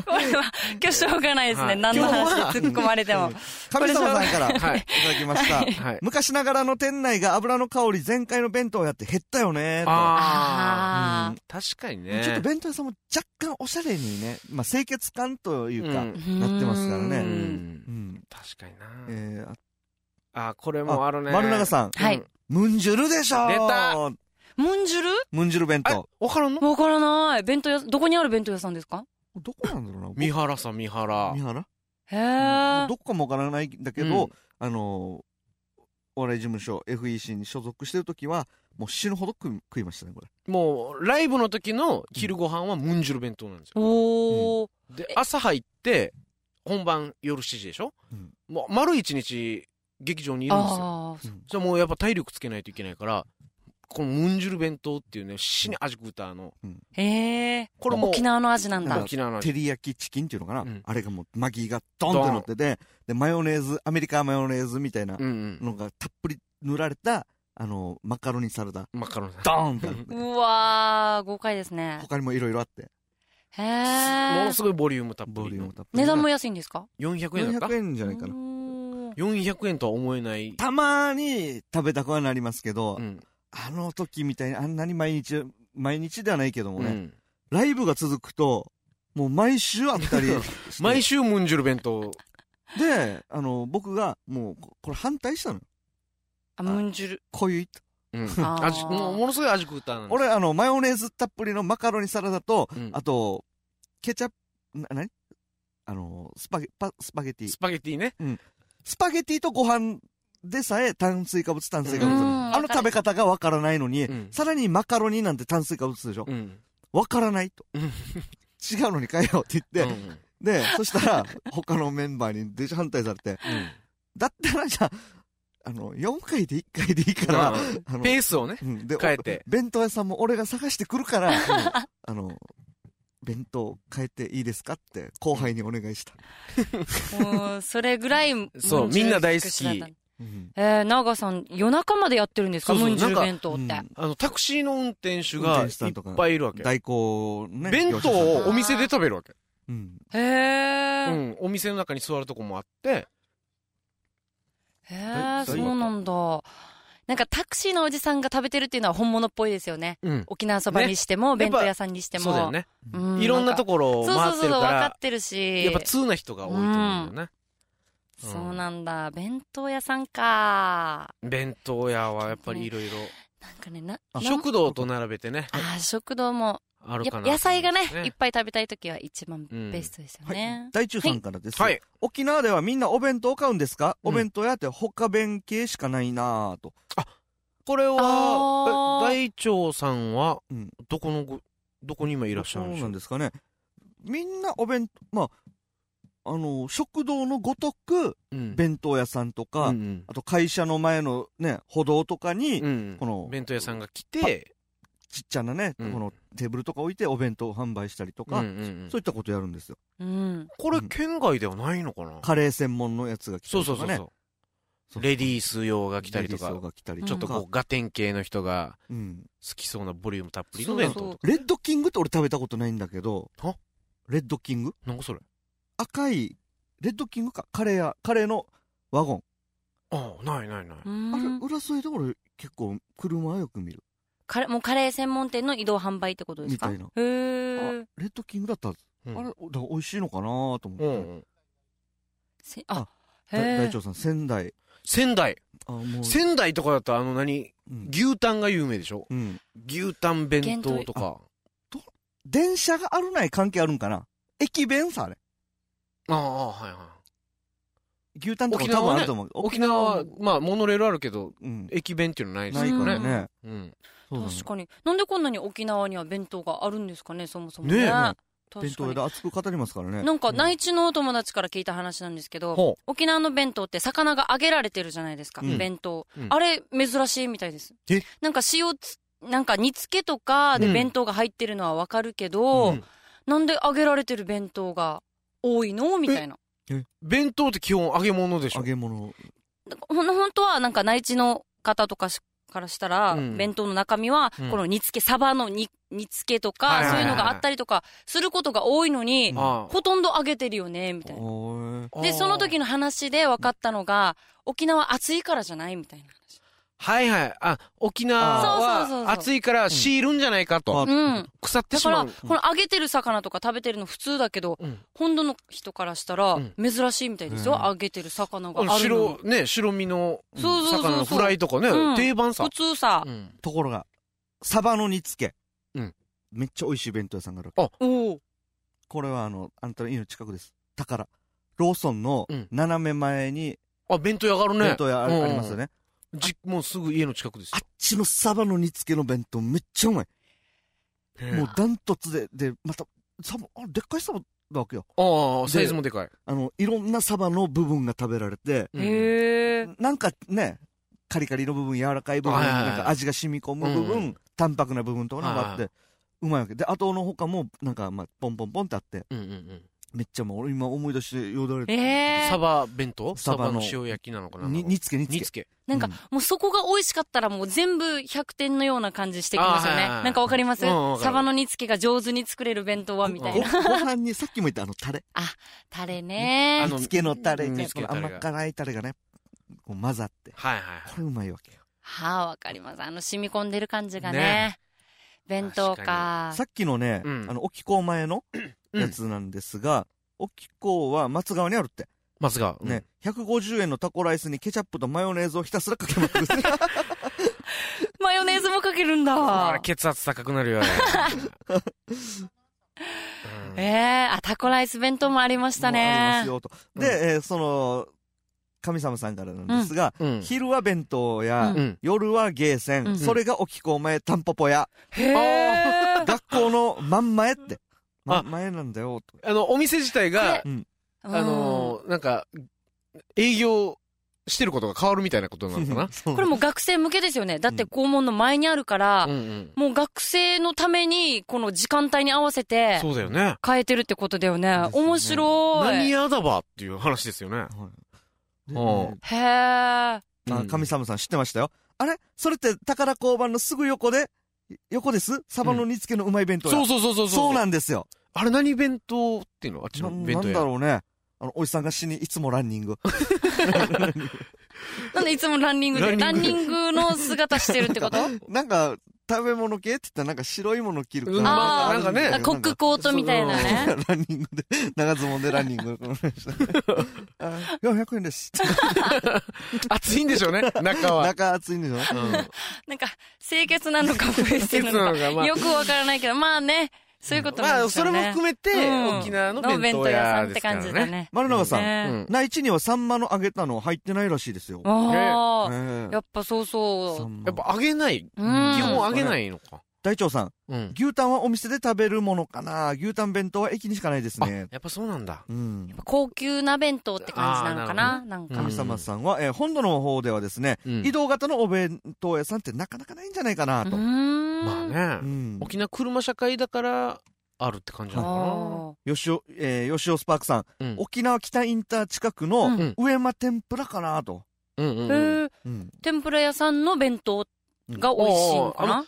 これは、今日しょうがないですね。はい何の話で突っ込まれても。神様さんからいたはい。だきました。はい。昔ながらの店内が油の香り全開の弁当をやって減ったよねと。ああ。確かにね。ちょっと弁当屋さんも若干おしゃれにね、まあ清潔感というか、うんーなってますからねう。。うんうん。確かにな。えー、ああ、これもあるね。丸永さん。はいうんムンジュルでしょ出たムンジュル？ムンジュル弁あ当。、わからんの？わからない。弁当屋、どこにある弁当屋さんですか？どこなんだろうな三原さん、三原三。原へうんえ。どこかもわからないんだけど、うんあのーお笑い事務所 FEC に所属してる時は、もう死ぬほど食い食いましたね、これ。もう、ライブの時の昼ご飯はムンジュル弁当なんですよ。おー。で、朝入って、本番夜7時でしょ？うんもう、丸一日、劇場にいるんですよ。ああ。うんじゃあもうやっぱ体力つけないといけないから、このムンジュル弁当っていうね、死に味食うたあの、へえ。これもう沖縄の味なんだ。沖縄の味。照り焼きチキンっていうのかな、うんあれがもうマギーがドンって乗ってて、で、マヨネーズ、アメリカマヨネーズみたいな。のがたっぷり塗られた、あの、マカロニサラダ、マカロニ。ドーンってあってうわー、豪快ですね。他にもいろいろあって、へもえの。すごいボリュームたっぷボリりの。ュームたっぷり。値段も安いんですか？400円だった400円じゃないかな。うーん400円とは思えない。たまに食べたくはなりますけど、うん。あの時みたいにあんなに毎日、毎日ではないけどもね、うんライブが続くと、もう毎週あったり 毎週ムンジュル弁当。で、あの、僕が、もう、ここれ反対したのよ。あ、ムンジュル。こういうと。うん。味、もうものすごい味食うた俺、あの、マヨネーズたっぷりのマカロニサラダと、うんあと、ケチャップ、な、なにあの、スパゲ、パ、スパゲティス。パゲティね。スパゲティとご飯でさえ炭水化物、炭水化物。うんあの食べ方がわからないのに、うんさらにマカロニなんて炭水化物でしょ？うん。わからないと。うん違うのに変えようって言って、うんで、そしたら、他のメンバーにデジ反対されて、だったらじゃあ、あの、4回で1回でいいから、うんあのペースをね。うんで変えてお弁当屋さんも俺が探してくるから、あの、弁当変えていいですかって後輩にお願いした。もう、それぐらい、そうみんな大好きえー、長さん、夜中までやってるんですか?ムンジュル弁当って。うんあの、タクシーの運転手運がいっぱいいるわけ。代行ね。弁当をお店で食べるわけ。うん。へうえ。ん。お店の中に座るとこもあって、へええ、そうなんだ。なんかタクシーのおじさんが食べてるっていうのは本物っぽいですよね。うん。沖縄そばにしても、ね弁当屋さんにしても。そうだよね。うん。いろんなところをそう回そうそう、分ってるか、からってるし。やっぱ通な人が多いと思うんだよね。そうなんだ。弁当屋さんか。弁当屋はやっぱりいろいろ。なんかね、な、食堂と並べてね、あー、食堂も、あるかな。野菜がね、ねいっぱい食べたいときは一番うんベストですよはいね。。大中さんからです。はい。沖縄ではみんなお弁当を買うんですか、うんお弁当屋って他弁系しかないなぁと。これあは、大長さんはうん、どこのご、どこに今いらっしゃるんでしょう？そうなんですかね。みんなお弁当、まあ、あの、食堂のごとく、うん弁当屋さんとか、うんあと会社の前のね、歩道とかに、うんうんこの弁当屋さんが来て、ちっちゃなね、うんこのテーブルとか置いてお弁当を販売したりとか、うんうんうんそういったことやるんですよ。うん。これ県外ではないのかな？カレー専門のやつが来たそうりとかね。そうそうそう。そうレディース用が来たりとかレディース、が来たりうんちょっとこう、ガテン系の人がうん。好きそうなボリュームたっぷりの弁当とか。レッドキングって俺食べたことないんだけどは、レッドキング？なんかそれ赤い、レッドキングか？カレー屋、カレーのワゴン。ああ、ないないない。うあれ、ん。浦添で俺結構車はよく見る。カレーもうカレー専門店の移動販売ってことですか？みたいなへあ、ー。レッドキングだった？ら、うんあれ、だから美味しいのかなと思って。うんうん。せああ、大長さん、仙台。仙台。あ、もう。仙台とかだとあの何？うん牛タンが有名でしょ？うん。牛タン弁当とか。電車があるない関係あるんかな？駅弁さ、あれ。ああ、はいはい。牛タンとか沖縄はね多分あると思う。沖縄は、まあ、モノレールあるけど、うん。駅弁っていうのないですないかよね。らね。うん。確かに。なんでこんなに沖縄には弁当があるんですかね、そもそもね。弁当屋で熱く語りますからね。なんか内地のお友達から聞いた話なんですけど、ほ沖縄の弁当って魚が揚げられてるじゃないですか、うん。弁当、うん。あれ珍しいみたいです。え？なんか塩つなんか煮付けとかでうん。弁当が入ってるのはわかるけど、うん。なんで揚げられてる弁当が多いのみたいな。弁当って基本揚げ物でしょ？揚げ物。ほん本当はなんか内地の方とかしからしたら、うん。弁当の中身は、うん。この煮付けサバの煮煮付けとか、そういうのがあったりとかすることが多いのに、あほとんど揚げてるよね、みたいな。で、その時の話で分かったのが、沖縄暑いからじゃないみたいなはいはい。あ、沖縄は暑いからシールんじゃないかと。うん。腐ってだから、しまう。この揚げてる魚とか食べてるの普通だけど、うん本土の人からしたらうん珍しいみたいですよ。うん揚げてる魚があるの白、ね、白身の魚のフライとかねうん、定番さ普。通さう。んところが、サバの煮付け。うんめっちゃ美味しい弁当屋さんがあるわけ。おお。これはあの、あんたの家の近くです。宝。ローソンのうん斜め前にあ、弁当屋があるね。弁当屋ありますよね。じ、もうすぐ家の近くですあっちのサバの煮付けの弁当めっちゃうまい。よ。もうダントツで、で、また、サバ、あでっかいサバだわけよ。ああ、サイズもでかい。あの、いろんなサバの部分が食べられて、うんへえ。なんかね、カリカリの部分、柔らかい部分、はいはいはいなんか味が染み込む部分、うん淡白な部分とかがあって、うまいわけ。で、後の他も、なんか、まあ、ポンポンポンってあって、うんうんうん。めっちゃもう、俺今思い出してよだれて。ええサバ弁当？サバのサバの塩焼きなのかな？に煮付け、煮付け。煮付け。なんかうん、もうそこが美味しかったらもう全部100点のような感じしてきますよね。あはいはいはいなんかわかります？うんサバの煮付けが上手に作れる弁当はみたいな。ごご飯にさっきも言ったあのタレ。タレねあの煮付けのタレうんが、煮付けのタレがこの甘辛いタレがね、こう混ざって。はいはいこれうまいわけよ。はあ、わかります。あの染み込んでる感じがね。ね弁当確か。さっきのね、うんあの、沖港前のうんやつなんですが、沖港は松川にあるって。松が。うんね、150円のタコライスにケチャップとマヨネーズをひたすらかけまくる。マヨネーズもかけるんあだれ。血圧高くなるよ、あ れ。うんええあ、タコライス弁当もありましたもうありまねす。よと。で、えーその、神様さんからなんですが、うん。昼は弁当屋、うんうん。夜はゲーセン、うんそれが沖港前タンポポ屋、へえ。学校の真ん前って。あ真ん前なんだよ、と。あの、お店自体が、うん。あのー、なんか、営業してることが変わるみたいなことなのかな？これもう学生向けですよね。だって校門の前にあるからうん、うん。もう学生のために、この時間帯に合わせて、そうだよね。変えてるってことだよね。ですね面白い。何屋だばっていう話ですよね。はいでうんえへえ。あ神様さん知ってましたよ。あれ？それって宝交番のすぐ横で、横です？サバの煮付けのうまい弁当屋。そうそうそうそう。そうなんですよ。あれ何弁当っていうの？あっちなの弁当屋。なんだろうね。あの、おじさんが死に、いつもランニング。なんでいつもランニングで、ラランニンンニングの姿してるってこと？なんか、食べ物系って言ったらなんか白いもの着るから。あなんかね。コックコートみたいなね。ランニングで、長ズボンでランニング。あ400円です。暑いんでしょうね、中は。中暑いんでしょうん。なんか、清潔なのか不衛生なのか、よくわからないけど、まあね、そういうことなまあ、んですよね。それも含めて、うん沖縄のの弁当屋さんって感じだね。ね。丸永さん、内地にはサンマの揚げたの入ってないらしいですよ。ああ、ええやっぱそうそサンマやっぱ揚げない。基うん本揚げないのか。大長さん、うん。牛タンはお店で食べるものかな？牛タン弁当は駅にしかないですあ、ね。やっぱそうなんだ。うんう。。高級な弁当って感じなのかな？なんかうん神。様さんは、えー本土の方ではですね、うん移動型のお弁当屋さんってなかなかないんじゃないかなうと。まあねう。ん。沖縄車社会だから、あるって感じなのあ吉尾、えー吉尾スパークさん、かな。うん。沖縄北インター近くうのん上間天ぷらかなと。うんうんーうん。天ぷら屋さんの弁当が美味しいのかうんな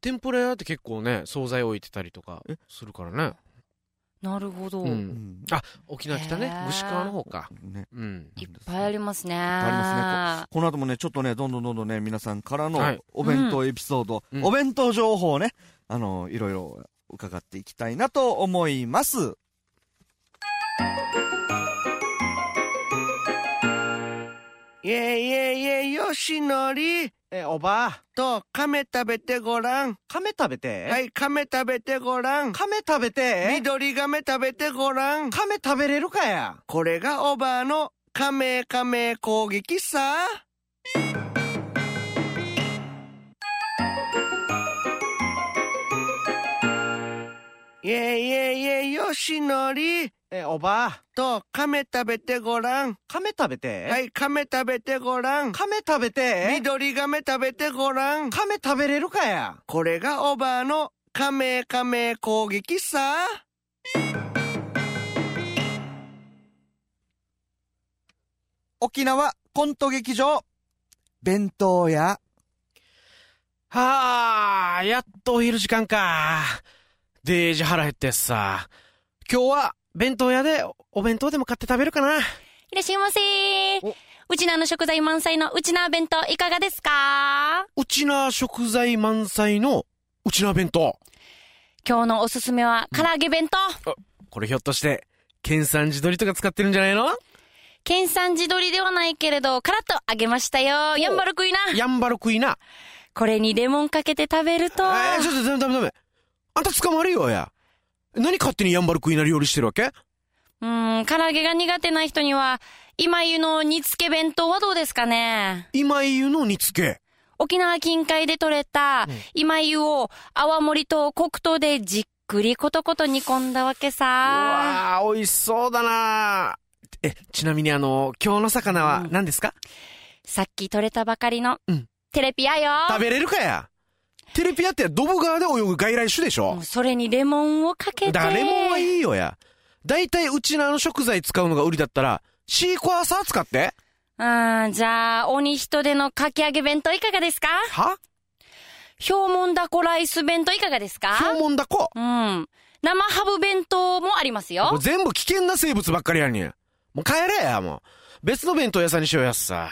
天ぷら屋って結構ね、惣菜置いてたりとかえ？するからね。なるほど。う。うんん。あ、沖縄北ねへ。ー串川の方か。ね。うん。いっぱいありますね。いっぱいあこの後もね、ちょっとね、どんどんどんどんね、皆さんからのはいお弁当エピソード、うんお弁当情報をね、あの、いろいろ伺っていきたいなと思います。イェイイェイイェイよしのりえ、おばあ、と亀食べてごらん。亀食べて？はい、亀食べてごらん。亀食べて？緑亀食べてごらん。亀食べれるかや？これがおばあの亀亀攻撃さ。イェイイェイイェイよしのりえ、おばあ、と亀食べてごらん。亀食べて？はい、亀食べてごらん。亀食べて？緑亀食べてごらん。亀食べれるかや？これがおばあの亀亀攻撃さ。沖縄コント劇場、弁当屋。はあ、やっとお昼時間か。デージ腹減ってさ。今日は弁当屋でお弁当でも買って食べるかな。いらっしゃいませおうちなの食材満載のうちな弁当いかがですか？うちな食材満載のうちな弁当。今日のおすすめは唐揚げ弁当。これひょっとして、県産地鶏とか使ってるんじゃないの？県産地鶏ではないけれど、カラッと揚げましたよ。やんばる食いな。やんばる食いな。これにレモンかけて食べると。えー、ちょっとダメダメダメ。あんた捕まるよや。何勝手にやんばる食いな料理してるわけ？うん、唐揚げが苦手な人には、今湯の煮付け弁当はどうですかね？今湯の煮付け？沖縄近海で採れた今湯を泡盛と黒糖でじっくりコトコト煮込んだわけうさ。わあ、美味しそうだな。え、ちなみにあの、今日の魚は何ですか、さっき採れたばかりのうん、テレピアよ。食べれるかや？テレピアってドブ川で泳ぐ外来種でしょ？それにレモンをかけて。だからレモンはいいよや。だいたいうちのあの食材使うのが売りだったら、シークワーサー使って？うん、じゃあ、鬼人でのかき揚げ弁当いかがですか？は？氷門だこライス弁当いかがですか？標門だこうん。生ハブ弁当もありますよもう。全部危険な生物ばっかりやんねん。もう帰れや、もう。別の弁当屋さんにしようやっさ。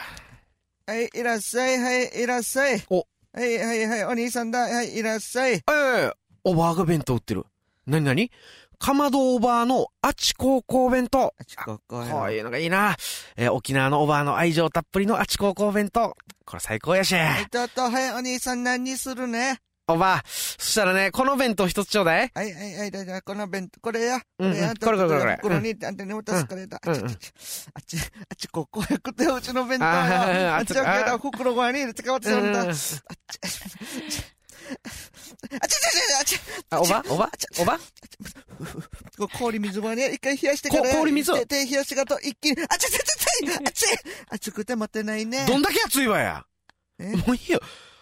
はい、いらっしゃい、はい、いらっしゃい。おはい、はい、はい、お兄さんだ、はい、いらっしゃい。ええおばあが弁当売ってる。なになにかまどおばあのあち高校弁当。あちこここういうのがいいな。えー沖縄のおばあの愛情たっぷりのあち高校弁当。これ最高やし。はい、ちょっと、はい、お兄さん何にするね？おばあ、そしたらね、この弁当一つちょうだい。はい、はい、はい、じゃあこの弁当、これや。うんうんやこれこれこれこれ袋に、あんたに渡すからだ。うんうんあち、あち、あち、ここやくて、うちの弁当や。ああち、ああけど、袋ごわに入れてかわっんだ。うんあち、あち、あち、あ、おばおばおば氷水はね、一回冷やしてから。こ氷水手手冷やしてからと一気に、あちゃちゃちゃちゃ、あち熱くて待てないね。どんだけ熱いわや。えもういいよ。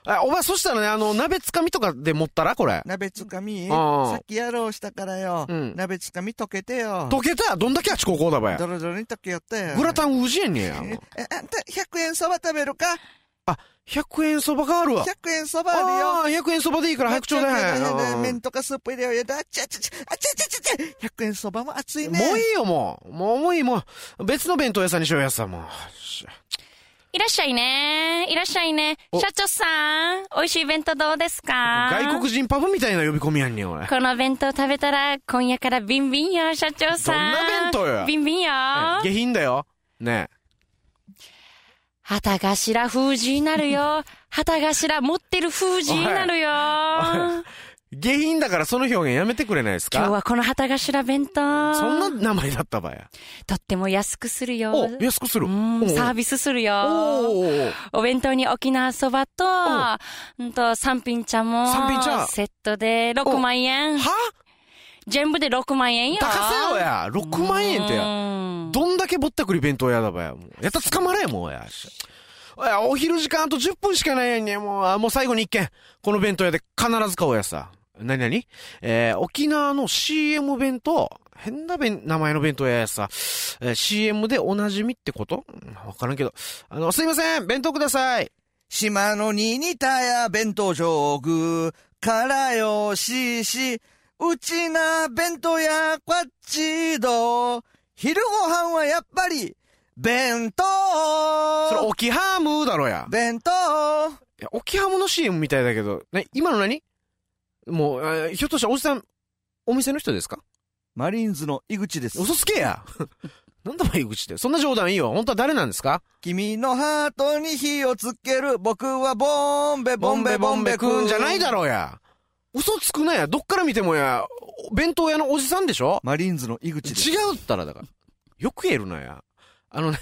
あ、おば、そしたらね、あの、鍋つかみとかで持ったら？これ。鍋つかみ？さっきやろうしたからよ。うん鍋つかみ溶けてよ。溶けた？どんだけあち高校だばやド。ロドロに溶けよったよ。グラタンうじえんねや。あんた100円そば食べるか？あ、100円そばがあるわ。?100 円そばあるよ。ああ、100円そばでいいから早くちょうだい。うん麺とかスープ入れようよ。あちゃちゃちゃ、あちゃちゃちゃちゃ。100円そばも熱いね。もういいよ、もう。もう、もういい、もう。別の弁当屋さんにしようやさ、もう。いらっしゃいね。いらっしゃいね。お社長さん、美味しい弁当どうですか？外国人パフみたいな呼び込みやんねん、おい。この弁当食べたら、今夜からビンビンよ、社長さん。どんな弁当よ？ビンビンよ。下品だよ。ね旗頭封じになるよ。旗頭持ってる封じになるよ。下品だからその表現やめてくれないですか？今日はこの旗頭弁当。そんな名前だったばや。とっても安くするよ。お、安くする。うん、おサービスするよ。おーお弁当に沖縄そばと、うんと、三品茶も、三品茶セットで6万円。は？全部で6万円よ。高せよや。6万円ってや。や。どんだけぼったくり弁当屋だばや。やったら捕まれもうや。お昼時間あと10分しかないやんね。もう、あもう最後に一件。この弁当屋で必ず買おうやさ。なになにえー、沖縄の CM 弁当。変な弁、名前の弁当屋やさ。えー CM でおなじみってこと？わからんけど。あの、すいません。弁当ください。島のに似たや弁当上具からよしし、うちな弁当やこっちど、昼ご飯はやっぱり、弁当それ、沖ハムだろや。弁当いや、沖ハムの CM みたいだけど、ね、今の何？もう、えーひょっとしたらおじさん、お店の人ですか？マリーンズの井口です。嘘つけや なんだお前井口って。そんな冗談いいよ。本当は誰なんですか？君のハートに火をつける僕はボンベボンベボンベくんじゃないだろうや。嘘つくなや。どっから見てもや、お弁当屋のおじさんでしょ？マリーンズの井口です。違うったらだから。よく言えるなや。あのね、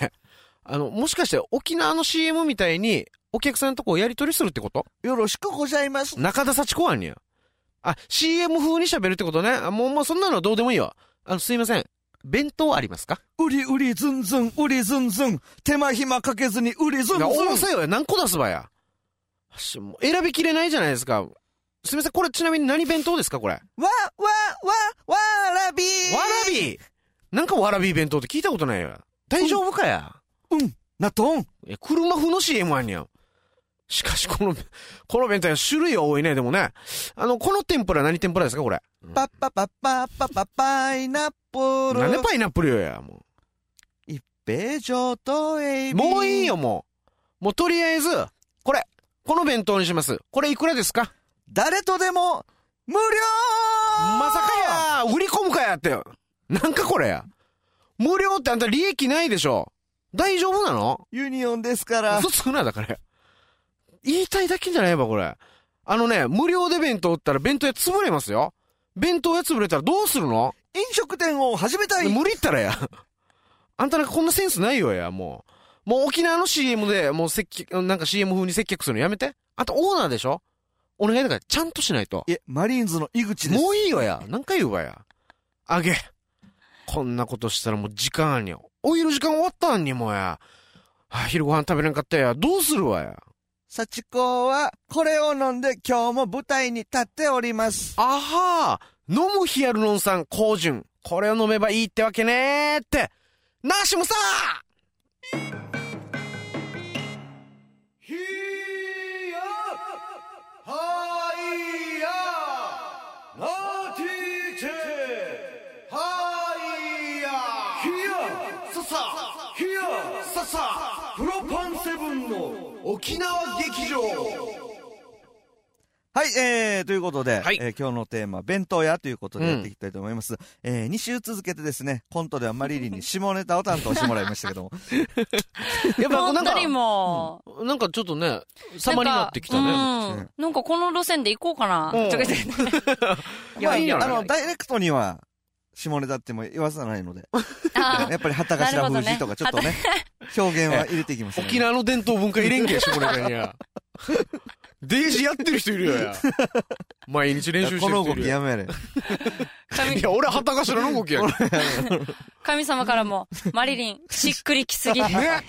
あの、もしかして沖縄の CM みたいに、お客さんとこうやり取りするってこと？よろしくございます。中田幸子あんにや。あ、CM 風に喋るってことね。あもう、もうそんなのどうでもいいよ。あの、すいません。弁当ありますか？うりうりずんずん、うりずんずん。手間暇かけずにうりずんずん。多さよや。何個出すばや？しもう選びきれないじゃないですか。すみません。これちなみに何弁当ですかこれ？わわ、わ、わ、わらびらび？なんかわらび弁当って聞いたことないよ。大丈夫かや？なとん。いや車風の CM あんにゃん。しかし、この、この弁当屋種類は多いね、でもね。あの、この天ぷら何天ぷらですか、これ？パッパッパッパッパッパパイナップル。なんでパイナップルよや、も一平上とエう。ビ。もういいよ、もう。もうとりあえず、これ、この弁当にします。これいくらですか？誰とでも、無料まさかや売り込むかやって。なんかこれや。無料ってあんた利益ないでしょ。大丈夫なの？ユニオンですから。嘘つくな、だから。言いたいだけじゃないわ、これ。あのね、無料で弁当売ったら弁当屋潰れますよ。弁当屋潰れたらどうするの？飲食店を始めたい。無理ったらや。あんたなんかこんなセンスないよや、もう。もう沖縄の CM で、もう接客、なんか CM 風に接客するのやめて。あとオーナーでしょ？お願いだからちゃんとしないと。いえ、マリーンズの井口です。もういいよや。何回言うわや。あげ。こんなことしたらもう時間あんにゃ。お昼時間終わったんにもうや。はあ、昼ご飯食べれんかったや。どうするわや。幸子は、これを飲んで今日も舞台に立っております。あはー飲むヒアルロン酸、高純。これを飲めばいいってわけねーって。なしもさひやささプロパンセブンの沖縄劇場。はい、えー、ということで、はい。えー今日のテーマ、弁当屋ということでやっていきたいと思います。えー、2週続けてですね、コントではマリリンに下ネタを担当してもらいましたけども、やっぱなんか本当に、も。う、なんかちょっとね、様になってきたね。なんかうん。なんかこの路線で行こうかな。うん。とか言って。いや、いいんじゃないあの、ダイレクトには、下ネタっても言わさないので、あやっぱり旗頭封じとかちょっとね、表現は入れていきますね。沖縄の伝統文化入れんけ、下ネタにや。デージやってる人いるよや。毎日練習してこの動る人いるよ。きやめれ。い神や、俺、旗頭の動きやけど神様からも、マリリン、しっくりきすぎ。あ、ね。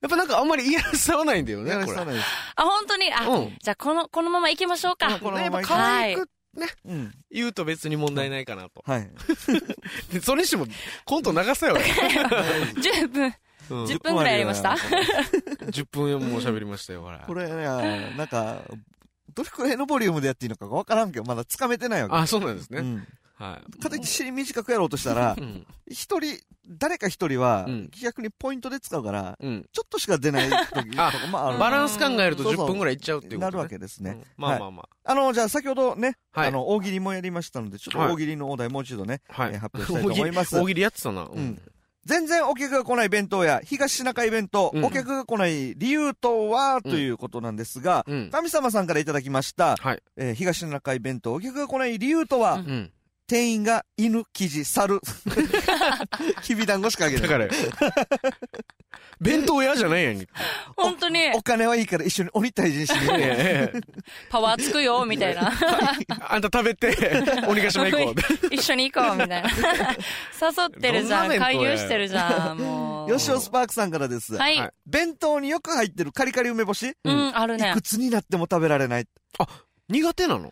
やっぱなんかあんまり嫌さはないんだよね、これ。さないです。本当に、あ、うんじゃあこの、このまま行きましょうか。このまま行き可愛くうん。言うと別に問題ないかなと。はい。でそれにしても、コント長さよ。10分、うん10分ぐらいやりました。10分もう喋りましたよ、ほら。これね、なんか、どれくらいのボリュームでやっていいのかわからんけど、まだつかめてないわけ。あ、そうなんですね。うん。はい。かといって尻短くやろうとしたらう、ん。一人、誰か一人はうん、逆にポイントで使うから、うん。ちょっとしか出ない時とか、まあ、あるバランス考えるとそうそう10分ぐらいいっちゃうっていうことね。なるわけですね。うんまあまあまあの、じゃあ先ほどね、あ。はい。あの、大喜利もやりましたので、ちょっとはい大喜利のお題もう一度ね、はいえー発表したいと思います 大喜利やってたな。うん。全然お客が来ない弁当や、東シナ海弁当、うんお客が来ない理由とは、ということなんですが、うん。神様さんからいただきました、はい。えー東シナ海弁当、お客が来ない理由とは、うんうん。店員が犬、生地、猿。きび団子しかあげない。だから、弁当屋じゃないやん。本当に、お金はいいから一緒に鬼退治しに行こうええパワーつくよ、みたいな。あんた食べて、鬼ヶ島行こう。一緒に行こう、みたいな。誘ってるじゃん。どん勧誘してるじゃん、もう。吉尾スパークさんからです。はい。はい弁当によく入ってるカリカリ梅干し、うん、あるねいく。つになっても食べられない。苦手なの？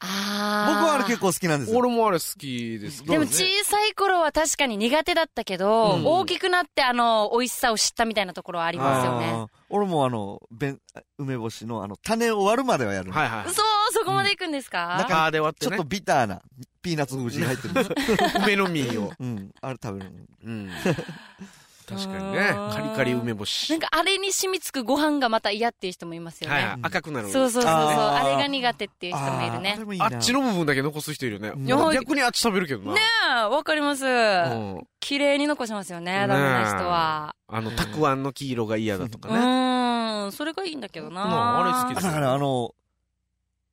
あー僕はあれ結構好きなんですよ。俺もあれ好きですでもね小さい頃は確かに苦手だったけど、うん大きくなってあの、美味しさを知ったみたいなところはありますよね。俺もあの、弁、梅干しのあの、種を割るまではやる。はいはい。そう、そこまで行くんですか、中あーで割ってねちょっと。ビターな、ピーナッツ風味が入ってるんですよ。梅の実を。うん。あれ食べるの。うん。確かにね。うんカリカリ梅干し。なんかあれに染みつくご飯がまた嫌っていう人もいますよね。はいはい。赤くなる。そうそうそうそう。あれが苦手っていう人もいるねあっちの部分だけ残す人いるよね。うん俺逆にあっち食べるけどな。ねえ、わかります。うん。綺麗に残しますよね、ダメな人は。あの、たくあんの黄色が嫌だとうかね。ーん、それがいいんだけどうんな。あれ好きですだからあの、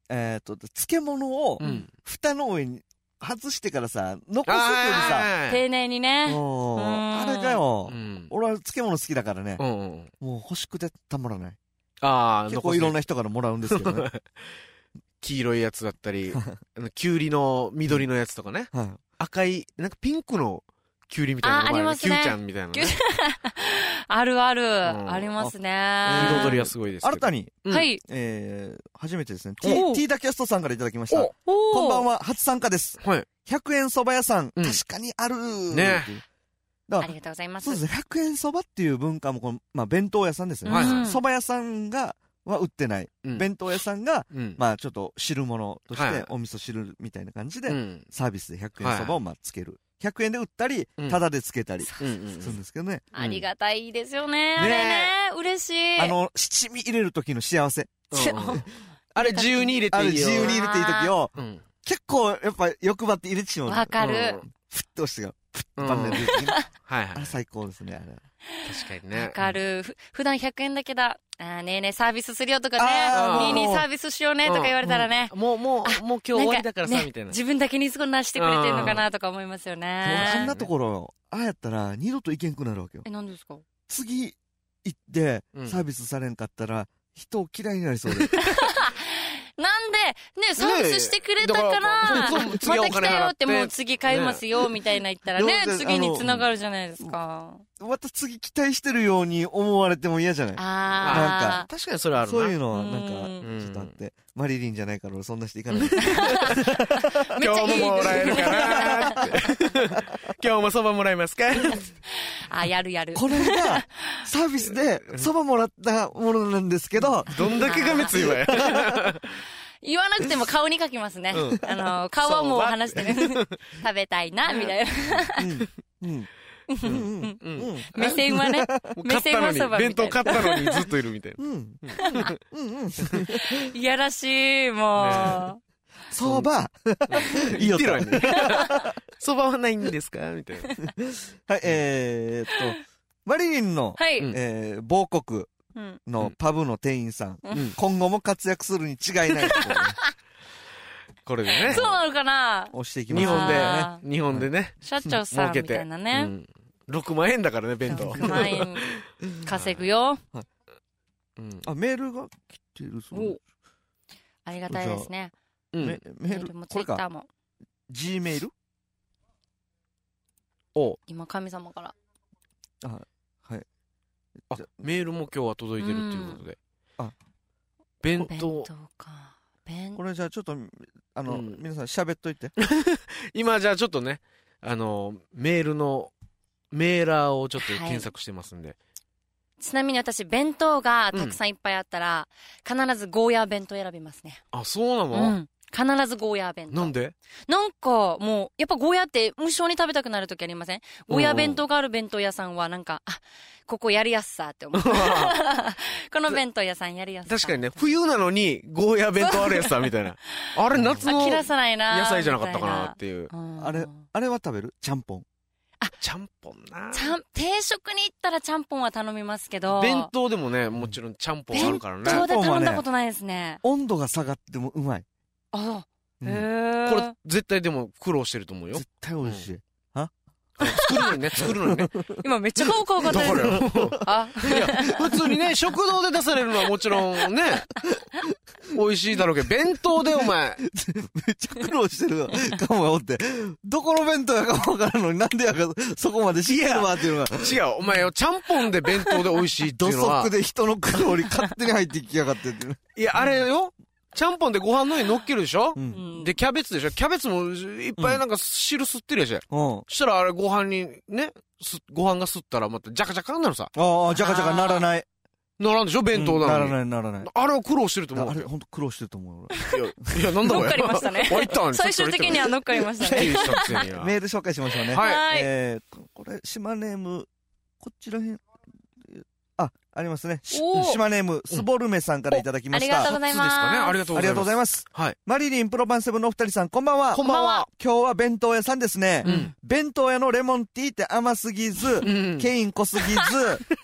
えっ、と、漬物をう、ん。蓋の上に外してからさ、残すよりさ、丁寧にね。あれがよう、ん。俺は漬物好きだからねう、んうん。もう欲しくてたまらない。ああ、結構いろんな。な人からもらうんですけどね。黄色いやつだったり、あの、キュウリの緑のやつとかね。はい。赤い、なんかピンクのキュウリみたいなのあありますねキュウちゃんみたいなね。あるある。んありますね。彩りはすごいですけど。新たに、うんはい。えー、初めてですね、お T、T ダキャストさんからいただきました。こんばんは、初参加です。はい。100円蕎麦屋さん、うん確かにあるねだありがとうございます。そうですね、100円蕎麦っていう文化もこの、まあ、弁当屋さんですよね。はいうん蕎麦屋さんがは売ってない。うん弁当屋さんが、うん。まあちょっと汁物としはいて、お味噌汁みたいな感じで、うん。サービスで100円そばをまあつける。100円で売ったりうん、タダでつけたりするんですけどね。ありがたいですよね。ねあれね。嬉しい。あの、七味入れる時の幸せ。うんあれ自由に入れていいよ。自由に入れていい時を、うん。結構やっぱ欲張って入れてしまうの。わかうんる。ふっと押してが、ふっうんとバンで出てきてはいはいあれ。最高ですね、あれ。確かにね。わかる。ふ普段100円だけだ。あーねえねえサービスするよとかあね。ーにーにーサービスしようねとか言われたらね。もう、もう、もう今日終わりだからさ、みたいな。自分だけにそんなしてくれてるのかなとか思いますよね。あんなところ、ああやったら二度と行けんくなるわけよ。え、何ですか？次行ってうんサービスされんかったら、人を嫌いになりそうで。ね、サービスしてくれたからまた来たよって、もう次買いますよ、みたいな言ったらね次に繋がるじゃないですか。また次期待してるように思われても嫌じゃない？あ確かにそれあるな。そういうのは、うんなんか、うんちょっとあって、マリリンじゃないから俺そんなしていかない。今日ももらえるかなーって。今日もそばもらえますか？あ、やるやる。これが、サービスで、そばもらったものなんですけど、どんだけがめついわよ。言わなくても顔に書きますね。うんあの、顔はもう話してる。食べたいな、みたいな。うん。うん。うん。うん。うん。目線はね、目線はそば、みたいな弁当買ったのにずっといるみたいな。うん。うん。うん。いやらしい、もそば、いいよと。言ってるわね そばはないんですかみたいな。はい、えーっと、マリリンのう。、はい。うんえー、某国うんのパブの店員さん、うん今後も活躍するに違いないとこれでねそう。なのかな押していきます日本あで、日本でね。社長さんみ。たいなね。うん6万円だからね、弁当。100万円稼ぐよ。うんあ、メールが来てるそうありがたいですね。うんメメール？メールも、ツイッターも。G メール？お今、神様から。はい。あ、メールも今日は届いてるっていうことで。あ弁弁当当。か。弁これじゃあちょっと、あの、うん皆さん喋っといて。今じゃあちょっとね、あの、メールの、メーラーをちょっと検索してますんで。ちなみに私、弁当がたくさんいっぱいあったら、必ずゴーヤー弁当選びますね。あ、そうなうのん。必ずゴーヤー弁当。なんで？なんか、もう、やっぱゴーヤーって無性に食べたくなるときありません？ゴーヤー弁当がある弁当屋さんは、なんか、あ、ここやりやすさって思う。この弁当屋さんやりやすさ。確かにね、冬なのにゴーヤー弁当あるやつさ、みたいな。あれ夏のあ、切らさないな野菜じゃなかったかなっていう。うんあれ、あれは食べる？ちゃんぽん。ちゃんぽんな。ちゃん、定食に行ったらちゃんぽんは頼みますけど。弁当でもね、もちろんちゃんぽんあるからね。弁当で頼んだことないですね。温度が下がってもうまい。あ、う。ん。へえ。これ絶対でも苦労してると思うよ。絶。対美味しい。作るのにね、作るの にね。今めっちゃ顔顔がだから。よ。あ、いや、普通にね、食堂で出されるのはもちろんね、美味しいだろうけど、弁当でお前、めっちゃ苦労してるかもがおって、どこの弁当やかもわからんのになんでやかそこまで知ってるわっていうのが、違う、お前よ、ちゃんぽんで弁当で美味しいって土いうのは。足、で人の苦労に勝手に入ってきやがってっていう。いや、あれよ、ちゃんぽんでご飯の上に乗っけるでしょ？う。うんんで、キャベツでしょ？キャベツもいっぱいなんか汁吸ってるやし。うん。そしたらあれご飯にね、すご飯が吸ったらまたジャカジャカになるさ。ああ、じゃかじゃかならない。ならんでしょ？弁当うんならなのに。ないならない。あれは苦労してると思うあれ。ほんと苦労してると思う俺。いや、いや、なんだこれ？乗っかりましたねったん最終的には乗っかりましたね。メール紹介しましょうね。はいはい。えーと、これ、島ネーム、こちらへん、あ、ありますね。島ネーム、スボルメさんからいただきました。ありがとうございます。初ですかねありがとうありがとうございまます。す。はい。マリリン、プロバンセブンのお二人さん、こんばんは。こんばんは。今日は弁当屋さんですね。うん。弁当屋のレモンティーって甘すぎず、うん。ケイン濃すぎず、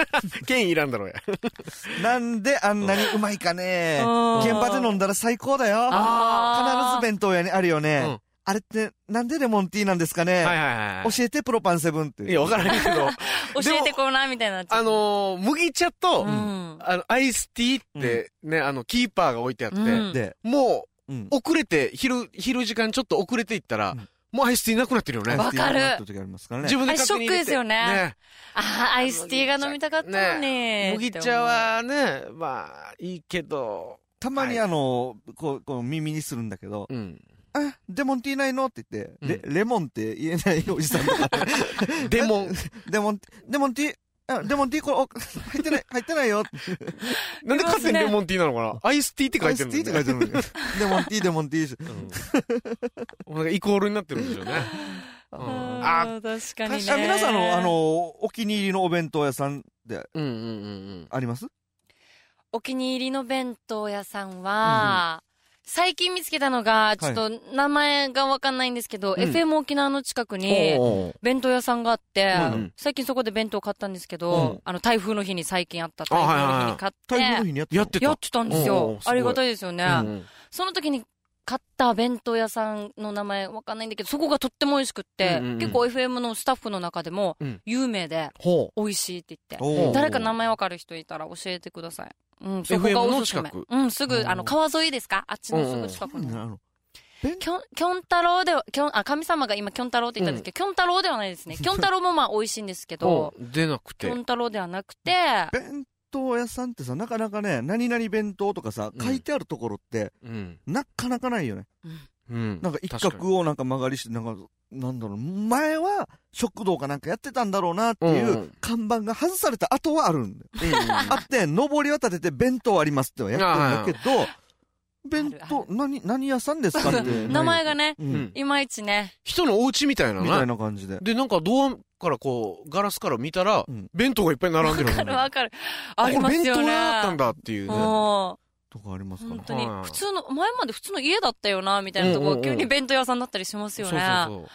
剣いらんだろうや。なんであんなにうまいかね。うん現場で飲んだら最高だよ。必あーず弁当屋にあるよね。うんあれって、なんでレモンティーなんですかね、はいはいはい。教えて、プロパンセブンって。いや、わからんけど、教えてこうな、みたいにな。あのー、麦茶と、うん。あの、アイスティーってね、あの、キーパーが置いてあって、うんで、もう。遅れて、昼、昼時間ちょっと遅れていったら、うんもうアイスティーなくなってるよね。わかるなった時ありますからね。自分で勝手に入れてショックですよねああ、アイスティーが飲みたかったのに。麦茶はね、まあ、いいけど、たまにあの、こう、こう耳にするんだけど、うん。あ、レモンティーないの？って言って、うんレレモンって言えないおじさんとか、でも、レモン、レモンティー、あレモンティーこれ、お入ってない、入ってないよ。なんで勝手にレモンティーなのかな？アイスティーって書いてるアイスティーって書いてるのに。レモンティー、レモンティー。うんなんかイコールになってるんでしょうね。うんあー確かにね。あ皆さんの、あ、の、お気に入りのお弁当屋さんでうんうんうんうん。あります？お気に入りの弁当屋さんは、最近見つけたのが、ちょっと名前がわかんないんですけど、うん。FM 沖縄の近くに、弁当屋さんがあって、うん最近そこで弁当買ったんですけど、うん。あの台風の日に最近あった台風の日に買って、台風の日にやってたやってた。やってたんですよ。すありがたいですよね。うんうん。その時に買った弁当屋さんの名前わかんないんだけど、そこがとっても美味しくって、うんうんうん。結構 FM のスタッフの中でもうん。有名でほ美味しいって言って、誰か名前わかる人いたら教えてください。うん、そこ FM がおす。うん、すぐ、うんあの、川沿いですか？あっちのすぐ近くに。あのきょん、きょん太郎では、きょん、あ、神様が今、きょん太郎って言ったんですけど、きょん太郎ではないですね。きょん太郎もまあ美味しいんですけうど、出なくてきょん。太郎ではなくて、弁当屋さんってさ、なかなかね、何々弁当とかさ、うん書いてあるところって、うん。なかなかないよね。うん。なんか一確かに角をなんか曲がりして、なんか、なんだろう、前は食堂かなんかやってたんだろうなっていうんううん看板が外された後はあるんだよ。うんうんあって、上りは立てて弁当ありますってはやってるんだけど、弁あ当、何、何屋さんですかって。名前がね、ううんん。いまいちね。人のお家みたいなみたいね。な感じで。で、なんかドアからこう、ガラスから見たらうん、弁当がいっぱい並んでるわかるわかる。ありますよね。これ弁当屋だったんだっていうね。もとかありますかね。本当にはい。普通の、前まで普通の家だったよな、みたいなとこ、うんうんうん急に弁当屋さんだったりしますよそうね。そうそう。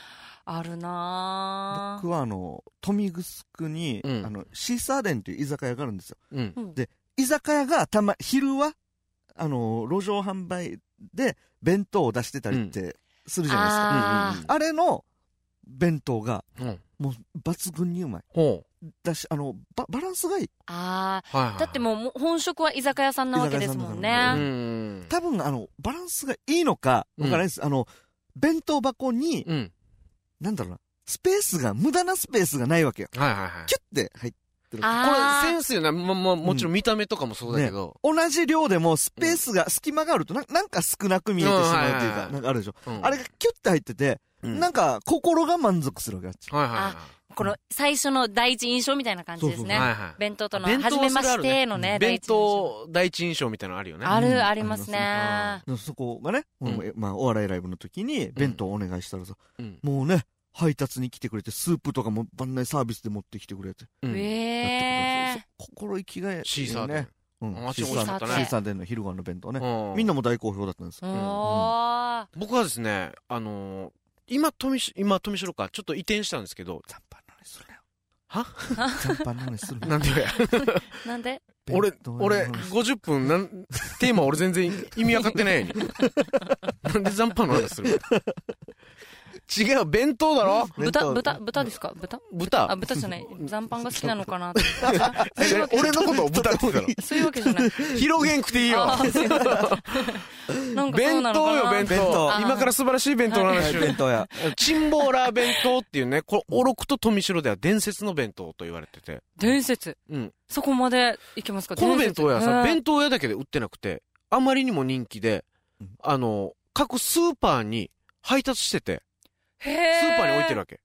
あるな僕はあの、富城に、うんあの、シーサーデンという居酒屋があるんですよ。うん。ぁ。居酒屋がたま、昼は、あの、路上販売で弁当を出してたりってするじゃないですか。あーあれの弁当が、うん。もう抜群にうまい。ほだし、あの、ババランスがいい。あう。はいはい。ー。だってもう本職は居酒屋さんなわけですもんうね。ん。多分、あの、バランスがいいのか、わからないです。あの、弁当箱に、うん。なんだろうな、スペースが、無駄なスペースがないわけよ。はいはいはい。キュッて入ってる。これあー。センスよな。ま、ま、もちろん見た目とかもそうだけど。同じ量でもスペースが、隙間があるとな、なんか少なく見えてしまうっていうか、うんはいはいはいなんかあるでしょ。うんあれがキュッて入ってて、うんなんか心が満足するわけあっち。はいはいはこの最初の第一印象みたいな感じですい。ね。はいはい。弁当との、弁当初めましてのね、第弁一印象。当第一印象みたいなのあるよね。ある、うんありますね。そこがね、まあ、お笑いライブの時に弁当お願いしたらさ、うんもうね、配達に来てくれて、スープとかも番内サービスで持ってきてくれて、うんえ。心意気がいい、ね。シーサーで。うんあシーサー美味しかったねシーサーでの昼ご飯の弁当ね。うんみんなも大好評だったんです。僕はですね、あのー、今、富し、今、富城か、ちょっと移転したんですけど、残するなよ。は？残飯の話するなよ。なんでや？なんで？俺俺、話50分、なん、テーマ俺全然意味わかってない。なんで残飯の話するの？違う、弁当だろ？豚、豚、豚ですか？豚？豚。あ、豚じゃない。残飯が好きなのかな？俺のことを豚って言ってたそういうわけじゃない。の広げんくていいよ。なんか弁当よ、弁弁当当。今から素晴らしい弁当のはい話を。弁当屋。チンボーラー弁当っていうね、これ、おろくと富城では伝説の弁当と言われてて。伝説？うん。そこまでいけますか？この弁当屋さ、伝弁当屋だけで売ってなくて、あまりにも人気でうん、あの、各スーパーに配達してて、スーパーに置いてるわけ。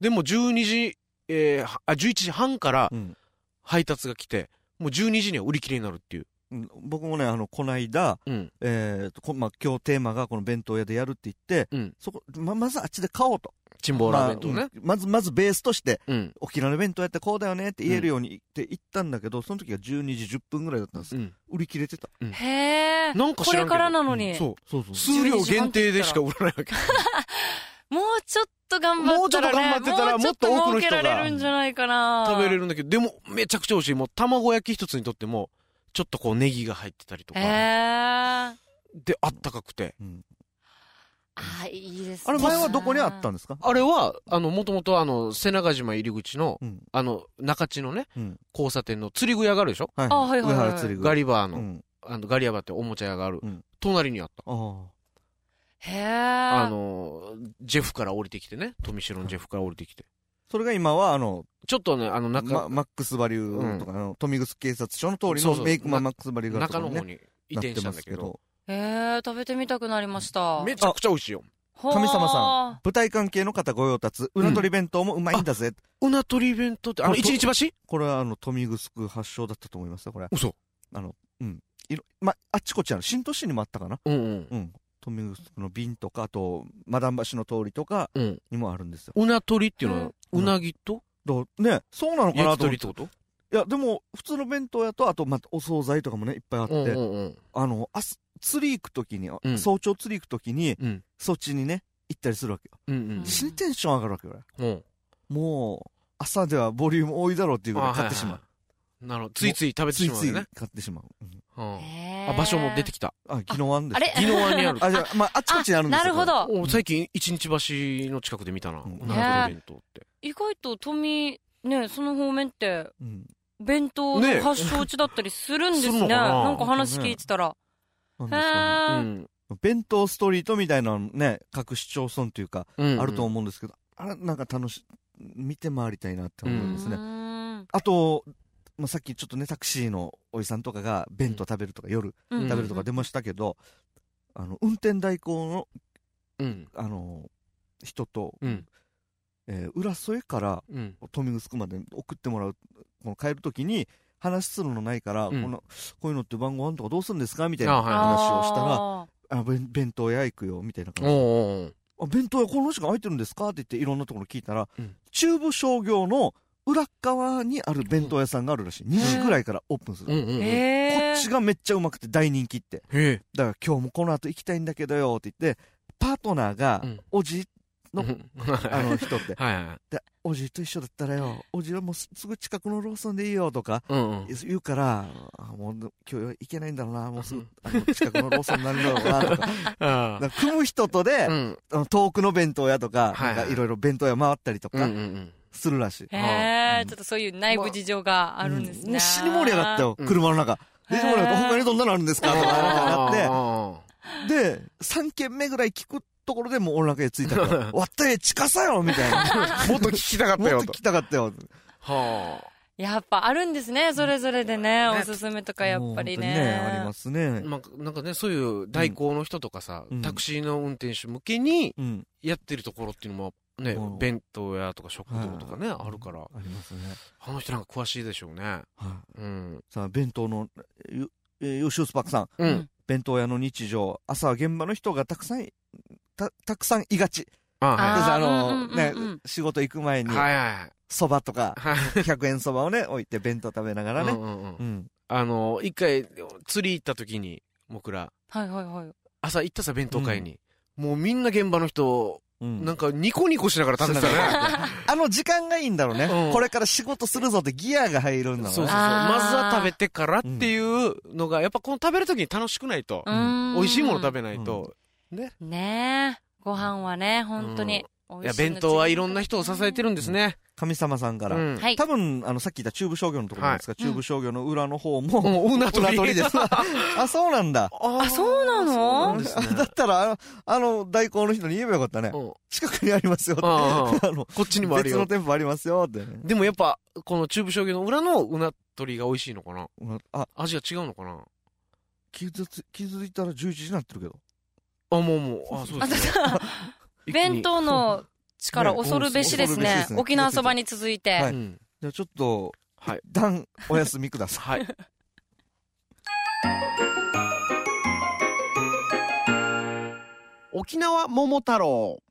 でも12時、えーはあ、11時半からうん配達が来て、もう12時には売り切れになるっていう。うん僕もね、あの、こないだ、うん。えーと、こまあ、今日テーマがこの弁当屋でやるって言って、うんそこ、ま、まずあっちで買おうと。チンボーラー弁当ね。まあうんまず、まずベースとして、うん。沖縄の弁当やってこうだよねって言えるようにって言ったんだけど、その時が12時10分ぐらいだったんですよ。うん。売り切れてた。へえ。なんか知らんけどこれからなのに。そう。そうそう数量限定でしか売らないわけ。もうちょっと頑張ったら、ね、もうちょっと頑張ってたらもっと多くの人が儲けられるんじゃないかな。食べれるんだけど、でもめちゃくちゃ美味しい。もう卵焼き一つにとっても、ちょっとこうネギが入ってたりとか。で、あったかくて。うんあー、いいですね。あれ前はどこにあったんですか？あれは、あの、もともとあの、瀬長島入り口の、うん。あの、中地のね、うん。交差点の釣り具屋があるでしょ？はい。あはいはいはい上原釣り具ガリバーの、うん。あの、ガリアバっておもちゃ屋がある。うん隣にあった。ああ。へえ。あの、ジェフから降りてきてね。富城のジェフから降りてきて。それが今は、あの、ちょっとね、あの、中、まマックスバリューとか、あの、富城警察署の通りのメイクマンマックスバリューが中の方に移転したんだけど。。へえ、食べてみたくなりました。めちゃくちゃ美味しいよ。神様さん舞台関係の方ご用達、うなとり弁当もうまいんだぜ。うなとり弁当って、あの、一日橋？これはあの、富城発祥だったと思いますよ、これ。嘘。あの、うん。いろ、ま、あっちこっちある。新都市にもあったかなうんうん。うん。の瓶とか、あと、マダン橋の通りとかうん。にもあるんですよ。うなとりっていうのは、うなぎと？だね、そうなのかな焼き。鳥ってこと？いや、でも、普通の弁当屋と、あと、また、お惣菜とかもね、いっぱいあって、うんうんうん。あの、あす釣り行くときに、うん早朝釣り行くときに、うん。そっちにね、行ったりするわけよ。うんうん死にテンション上がるわけよ、俺。うん。もう、朝ではボリューム多いだろうっていうぐらい買ってしまう。う。なるほど。ついつい食べてついついしまうよね。買ってしまう。うんあ、場所も出てきた。あ、宜野湾です。あれ？宜野湾にある。あ、じゃあ、まあ、あっちこっちにあるんですよ。なるほど。お最近、一日橋の近くで見たな。なとり弁当って。意外と富、ね、その方面って。弁当の発祥地だったりするんですね。な？なんか話聞いてたら。へん。弁当ストリートみたいなのね、各市町村というか、うんあると思うんですけど、あれ、なんか楽し、見て回りたいなって思うんですね。あと、まあ、さっきちょっとね、タクシーのおじさんとかが弁当食べるとか、夜うん食べるとか出ましたけど、あの、運転代行の、うん。あの、人と、うん。えー浦添からうん。富城まで送ってもらう、この帰るときに、話するのないから、うんこの、こういうのって晩ご飯とかどうするんですかみたいな話をしたら、ああ弁弁当屋行くよ、みたいな感じで。あ弁当屋この時間空いてるんですか？って言っていろんなところ聞いたら、うん中部商業の裏側にある弁当屋さんがあるらしい。2時ぐらいからオープンする。こっちがめっちゃうまくて大人気って。え。だから今日もこの後行きたいんだけどよって言って、パートナーがうん、おじ、のうん あの人って。で、おじと一緒だったらよ、おじはもうすすぐ近くのローソンでいいよとか。言うから、あもう今日行けないんだろうな、もうすぐ、あの近くのローソンになるんだろうなとか。組む人とで、遠くの弁当屋とか、はいろいろ弁当屋回ったりとか。するらしい。へえ、ちょっとそういう内部事情があるんですね。もう死に盛り上がったよ、うん車の中。で、盛り上がって、他にどんなのあるんですか？とかなって、あで、3軒目ぐらい聞くところでもうお腹へ着いたから、わったえ、近さよみたいな。ー もっと聞きたかったよともっと聞。きたかったよ。はやっぱあるんですね、それぞれでね、おすすめとかやっぱりもう本当にね。ありますねあ。。まあ、なんかね、そういう代行の人とかさうん、タクシーの運転手向けにうん。やってるところっていうのも、ねう、ん弁当屋とか食堂とかね、あるから、ありますね。あの人なんか詳しいでしょうね。はい。うん。さあ、弁当の、ゆえーヨスパックさん。うん。弁当屋の日常。朝は現場の人がたくさんい、た、たくさんいがち。あでああーうんうんの、ね仕事行く前にはい。、はいはい。蕎麦とか、はい。100円蕎麦をね、置いて弁当食べながらね。うんうんうんうん。あの、一回、釣り行った時に、僕ら、はいはいはい。朝行ったさ、弁当会に。もうみんな現場の人、うんなんかニコニコしながら食べてたね。あの時間がいいんだろうね。うんこれから仕事するぞってギアが入るんだろそうそうそう。うね。まずは食べてからっていうのが、やっぱこの食べる時に楽しくないと。美味しいもの食べないと。ね。ねえ。ご飯はね、本当に。いや、弁当はいろんな人を支えてるんですね。神様さんから。うん。はい。多分、あの、さっき言った中部商業のところなんですが、い中部商業の裏の方も、もう、うなとりうなとりです。あ、そうなんだ。ああそうなの？そうねだったら、あのあの、代行の人に言えばよかったね。うん近くにありますよって。ああの、こっちにもあるよ別の。店舗ありますよってね。でもやっぱ、この中部商業の裏のうな鳥が美味しいのかな？うんあ、味が違うのかな？気づつ、気づいたら11時になってるけど。あ、もうもう、あ、そうあですね。弁当の力恐るべしですねね恐るべしです。ね沖縄そばに続いて。はいうん。じゃあちょっと、はい一旦お休みください。はい。沖縄桃太郎。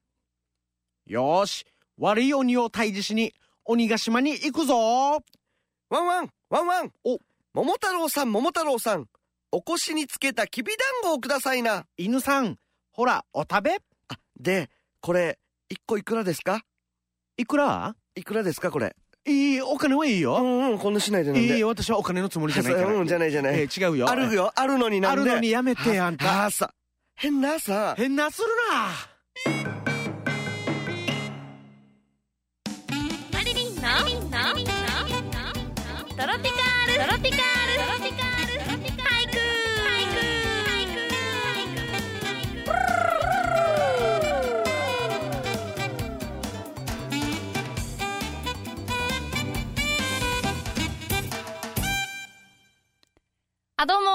よーし、悪い鬼を退治しに、鬼ヶ島に行くぞワンワンワンワンお桃太郎さん桃太郎さんお腰につけたきびだんごをくださいな犬さん、ほら、お食べあでこれ一個いくらですか？いくら？いくらですかこれ？いい、お金はいいうよ。んうんこんなしないでなんでいいよ、私はお金のつもりじゃないから。うんじゃないじゃない、えー違うよ。あるよあるのになんであるのにやめて、あんた。変な朝変なするな。あ、どうも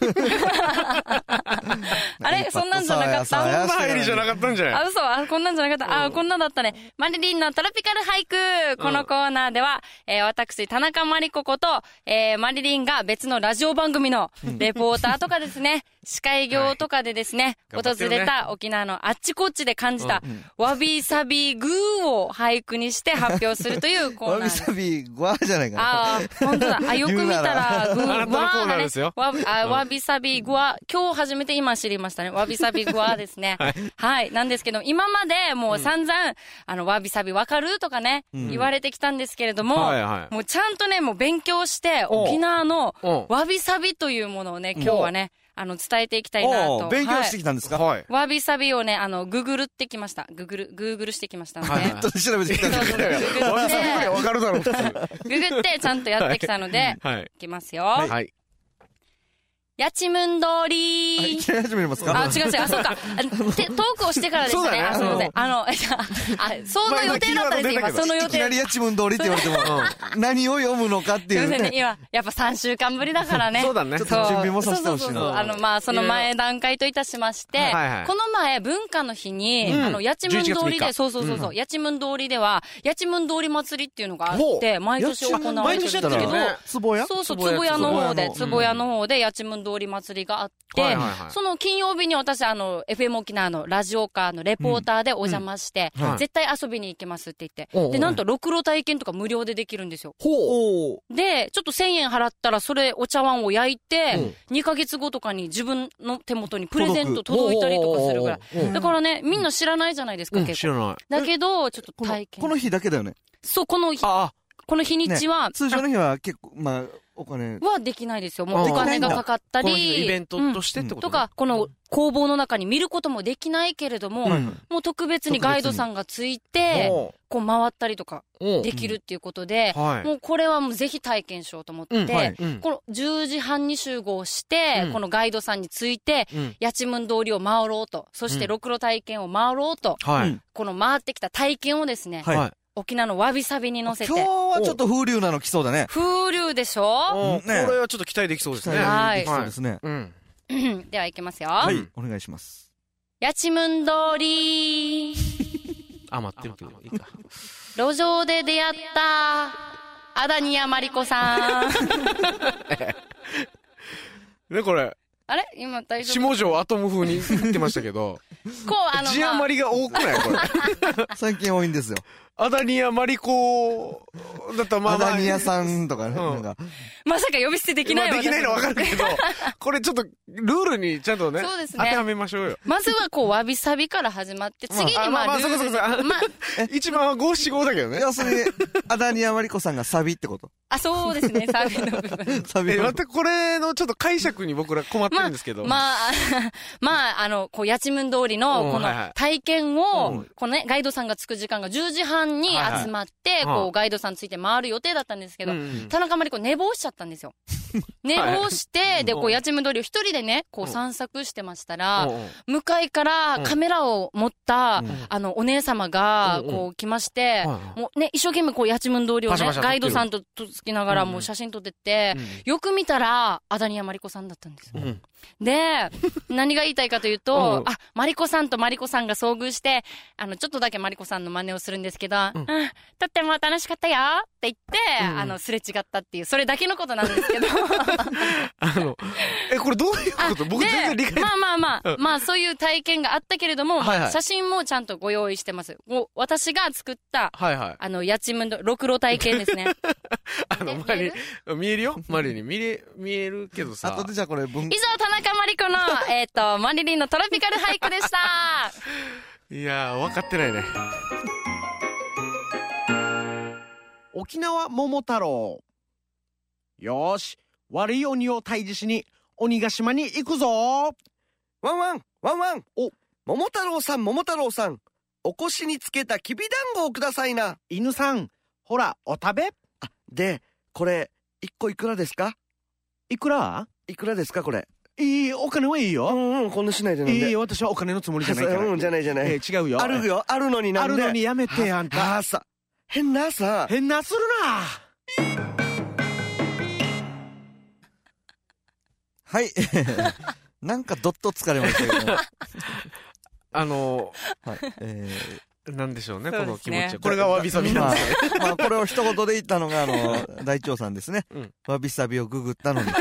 ー。あれ？そんなんじゃなかった？さあやさあや入りじゃなかったんじゃない？あ、嘘。あ、こんなんじゃなかった。あ、こんなんだったね。マリリンのトロピカル俳句。このコーナーでは、えー私、田中マリコこと、えーマリリンが別のラジオ番組のレポーターとかですね、司会業とかでですね、頑張ってるね。訪れた沖縄のあっちこっちで感じた、わびさびグーを俳句にして発表するという コーわびナー。です。さび、ごわじゃないかな。ああ、本当だ。あ、よく見たら、グー、あなたのコーナーですよ。わーがねわ、あ、わびさびグワ、今日初めて今知りましたね。わびさびグワですね。はい。なんですけど、今までもう散々、あの、わびさびわかるとかね、言われてきたんですけれども、はいはい。もうちゃんとね、もう勉強して、沖縄のわびさびというものをね、今日はね、あの、伝えていきたいなと。勉強してききたんですか？はい。わびさびをね、あの、ググるってきました。ググる、グーグルしてきましたので。はいはい本当に調べてきたんですかそうそうググってわびさびぐらいわかるだろう。ググってちゃんとやってきたので、はい。いきますよ。はい。やちむん通ありいきなり始めますあ、か違う違う、あ、そうか。トークをしてからですね。そうだね。あ、すみません。あの、あ、あ、その予定だったんです、今。その予定。いきなりやちむん通りって言われても、何を読むのかっていう。すみませんね。ね。今、やっぱ3週間ぶりだからね。そうだね。ちょっと準備もさせてほしいな。あの、まあ、その前段階といたしまして、この前、文化の日に、うん。あの、やちむん通り11月3で、日。そうそうそうそう、やちむん通りでは、やちむん通り祭りっていうのがあって、毎年行われてるんですけど、そうそう、つぼ屋の方で、つぼ屋の方。で、やちむん通り祭りがあって、はいはいはいその金曜日に私、あの、FM 沖縄のラジオカーのレポーターでお邪魔して、うんはい絶対遊びに行けますって言って、おうおうで、なんと、ろくろ体験とか無料でできるんですよ。おーで、ちょっと1000円払ったら、それ、お茶碗を焼いて、2ヶ月後とかに自分の手元にプレゼント届いたりとかするぐらい。だからね、みんな知らないじゃないですか、うん結構。知らない。だけど、ちょっと体験。この日だけだよね。そう、この日、あこの日にちは、通常の日は結構、まあ、お金。はできないですよ。もうあお金がかかったり。イベントとしてってことねとか、この工房の中に見ることもできないけれども、はいもう特別にガイドさんがついて、おこう回ったりとかできるっていうことで、はい。もうこれはもうぜひ体験しようと思って、うんはいうんこの10時半に集合して、うんこのガイドさんについて、うん八千文通りを回ろうと、そしてうんろくろ体験を回ろうと、はいうん。この回ってきた体験をですね。沖縄のわびさびに乗せ今日て、はちょっと風流なの来そうだね。風流でしょ？おーねこれはちょっと期待できそうですね。はいそうですね。うん。では行きますよ。はい。お願いします。八千文通り、あ、待ってるけど、いいか。路上で出会った、アダニヤマリコさん。ね、これ、あれ？今大丈夫？下条アトム風に言ってましたけど、こう、あの、まあ字余りが多くない？これ。最近多いんですよ。アダニアマリコだったらまあまあ。アダニアさんとかね。うんなんか、まさか呼び捨てできないまあできないのわかるけど、これちょっと、ルールにちゃんとね、そうですね当てはめましょうよ。まずはこう、わびさびから始まって、次にまあ、あまあまあそうかそうかまあ、一番は五七五だけどね。要するに、アダニアマリコさんがサビってこと。あ、そうですね、サビの部分。え、サビの待って、これのちょっと解釈に僕ら困ってるんですけど。まあ、まあ、あの、こう、八千文通りの、この体験うをん、このね、ガイドさんが着く時間が10時半にはいはい。集まって、うん。こう、ガイドさんついて回る予定だったんですけど田中まりこ寝坊しちゃったんですよ。寝坊して、で、こう、うん八千りを一人でね、こう、散策してましたら、向かいからカメラを持った、うん。あの、お姉様が、こう、来まして、はいもうね、一生懸命こう、八千りをねガイドさんととつきながらもう写真撮ってって、うん。よく見たら、アダニヤマリコさんだったんですで、何が言いたいかというと、うん。あ、マリコさんとマリコさんが遭遇して、あの、ちょっとだけマリコさんの真似をするんですけど、うん、とっても楽しかったよって言って、うんあの、すれ違ったっていう、それだけのことなんですけど。あの、え、これどういうこと？僕で全然理解まあまあまあ、うんまあそういう体験があったけれども、はいはい写真もちゃんとご用意してます。私が作った、はいはい。あの、やちむんど、ろくろ体験ですね。あの、えマリ、見えるよ？マリに見れ、見えるけどさ。後でじゃあこれ文以上、田中まりこの、えっ、と、マリリンのトロピカル俳句でした。いやー、分かってないね。沖縄桃太郎。よーし、悪い鬼を退治しに、鬼ヶ島に行くぞ。ワンワンワンワン。お。桃太郎さん桃太郎さん。お腰につけたきびだんごをくださいな。犬さん、ほら、お食べ。でこれ一個いくらですか？いくら？いくらですかこれ？いい、お金はいいよ。うんうんこんなしないでなんで。いいよ、私はお金のつもりじゃないから。うんじゃないじゃない、えー違うよ。あるよあるのになんで。あるのにやめて、あんた。あさ変なさ変なするなはい。なんかどっと疲れましたけど あのい。えー、なんでしょうね、この気持ちは。これがわびさびー、まあなんですね。、まあ、これを一言で言ったのが、あの、大長さんですね。うんわびさびをググったのに、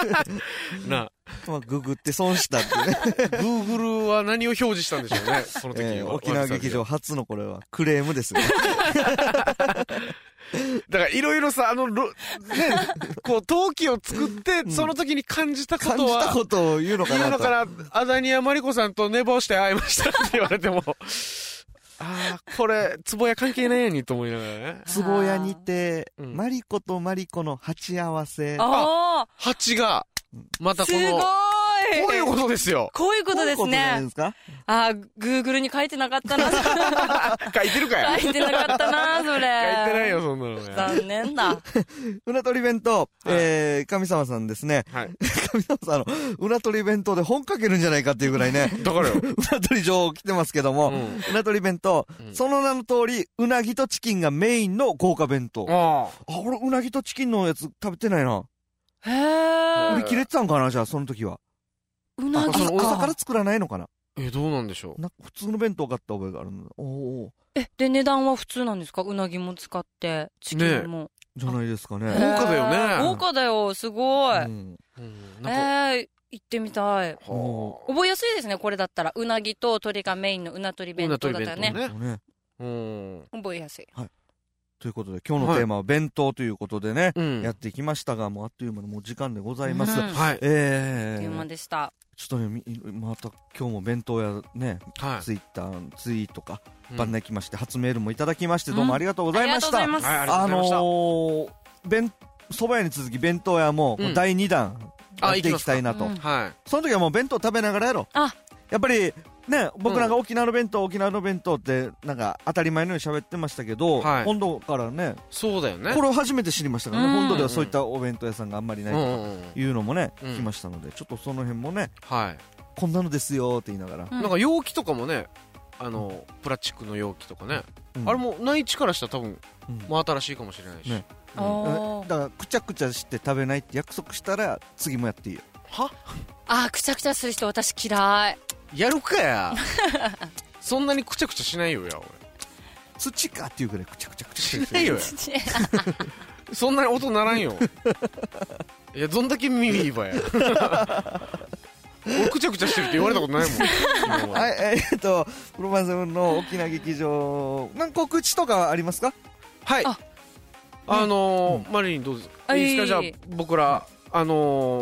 な、まあ、ググって損したってね。Google は何を表示したんでしょうね、その時は。えー沖縄劇場初のこれはクレームですね。だからいろいろさ、あの、ろね、こう、陶器を作って、その時に感じたこ感とは、じたことを言うのかなと。言うのから、アダニアマリコさんと寝坊して会いましたって言われても、ああ、これ、壺屋関係ないやにと思いながらね。壺屋にて、うんマリコとマリコの鉢合わせ。あ蜂が、またあ、すごいこの、こういうことですよ。こういうことですこういうあー、グーグルに書いてなかったな。書いてるかよ。書いてなかったな、それ。書いてないよ、そんなのね。残念だ。うなとり弁当、えー、神様さんですね。はい。神様さん、あの、うなとり弁当で本書けるんじゃないかっていうぐらいね、だからよ。うなとり情報来てますけども、ううんなとり弁当、うんその名の通り、うなぎとチキンがメインの豪華弁当。あ、あ俺、うなぎとチキンのやつ食べてないな。へー。売り切れてたんかなじゃあ、その時は。あうなぎ朝その朝から作らないのかなあ。え、どうなんでしょう。なんか普通の弁当買った覚えがあるんだ。おおえ、で、値段は普通なんですか？うなぎも使って、チキンも。じゃないですかね。豪華だよね豪華だよ、すごい。うんうん。えなんか、ー、行ってみたい。も覚えやすいですね、これだったら。うなぎと鶏がメインのうな鶏弁当だったらね。うなうね。うん。覚えやすい。ということで、今日のテーマは弁当ということでね、うん。やってきましたが、もうあっという間にもう時間でございます。うんはい。えあっという間ー、でした。ちょっとね、みまた今日も弁当やね、はい。ツイッター、ツイートか、うん番内来まして、初メールもいただきまして、どうもありがとうございました。ありがとうございます。はい、ありがとうあございました。のー、弁、蕎麦屋に続き弁当屋も、うん第2弾、やあっていきたいなと。はい。その時はもう弁当食べながらやろう。あやっぱり、ね、僕なんか沖縄の弁当、沖縄の弁当って、なんか当たり前のように喋ってましたけど、はい本土からね、そうだよね。これを初めて知りましたからね、うん本土ではそういったお弁当屋さんがあんまりないと。いうのもね、うん聞きましたので、ちょっとその辺もね、はい。こんなのですよって言いながら。うんなんか容器とかもね、あの、プラスチックの容器とかね。うんあれも内地からしたら多分、うんもう新しいかもしれないし。ねうんだから、くちゃくちゃして食べないって約束したら、次もやっていいよ。は？あー、くちゃくちゃする人私嫌い。やるかや。そんなにくちゃくちゃしないよや、土かっていうぐらいくちゃくちゃくちゃ俺。しないよや。そんなに音ならんよ。いや、どんだけ耳いいばや。俺くちゃくちゃしてるって言われたことないもん。はい、えーっと、プロマンセブンの沖縄劇場、なんか告知とかありますか？はい。ああのーマリリンどうですあいいですか？じゃあ僕ら、あの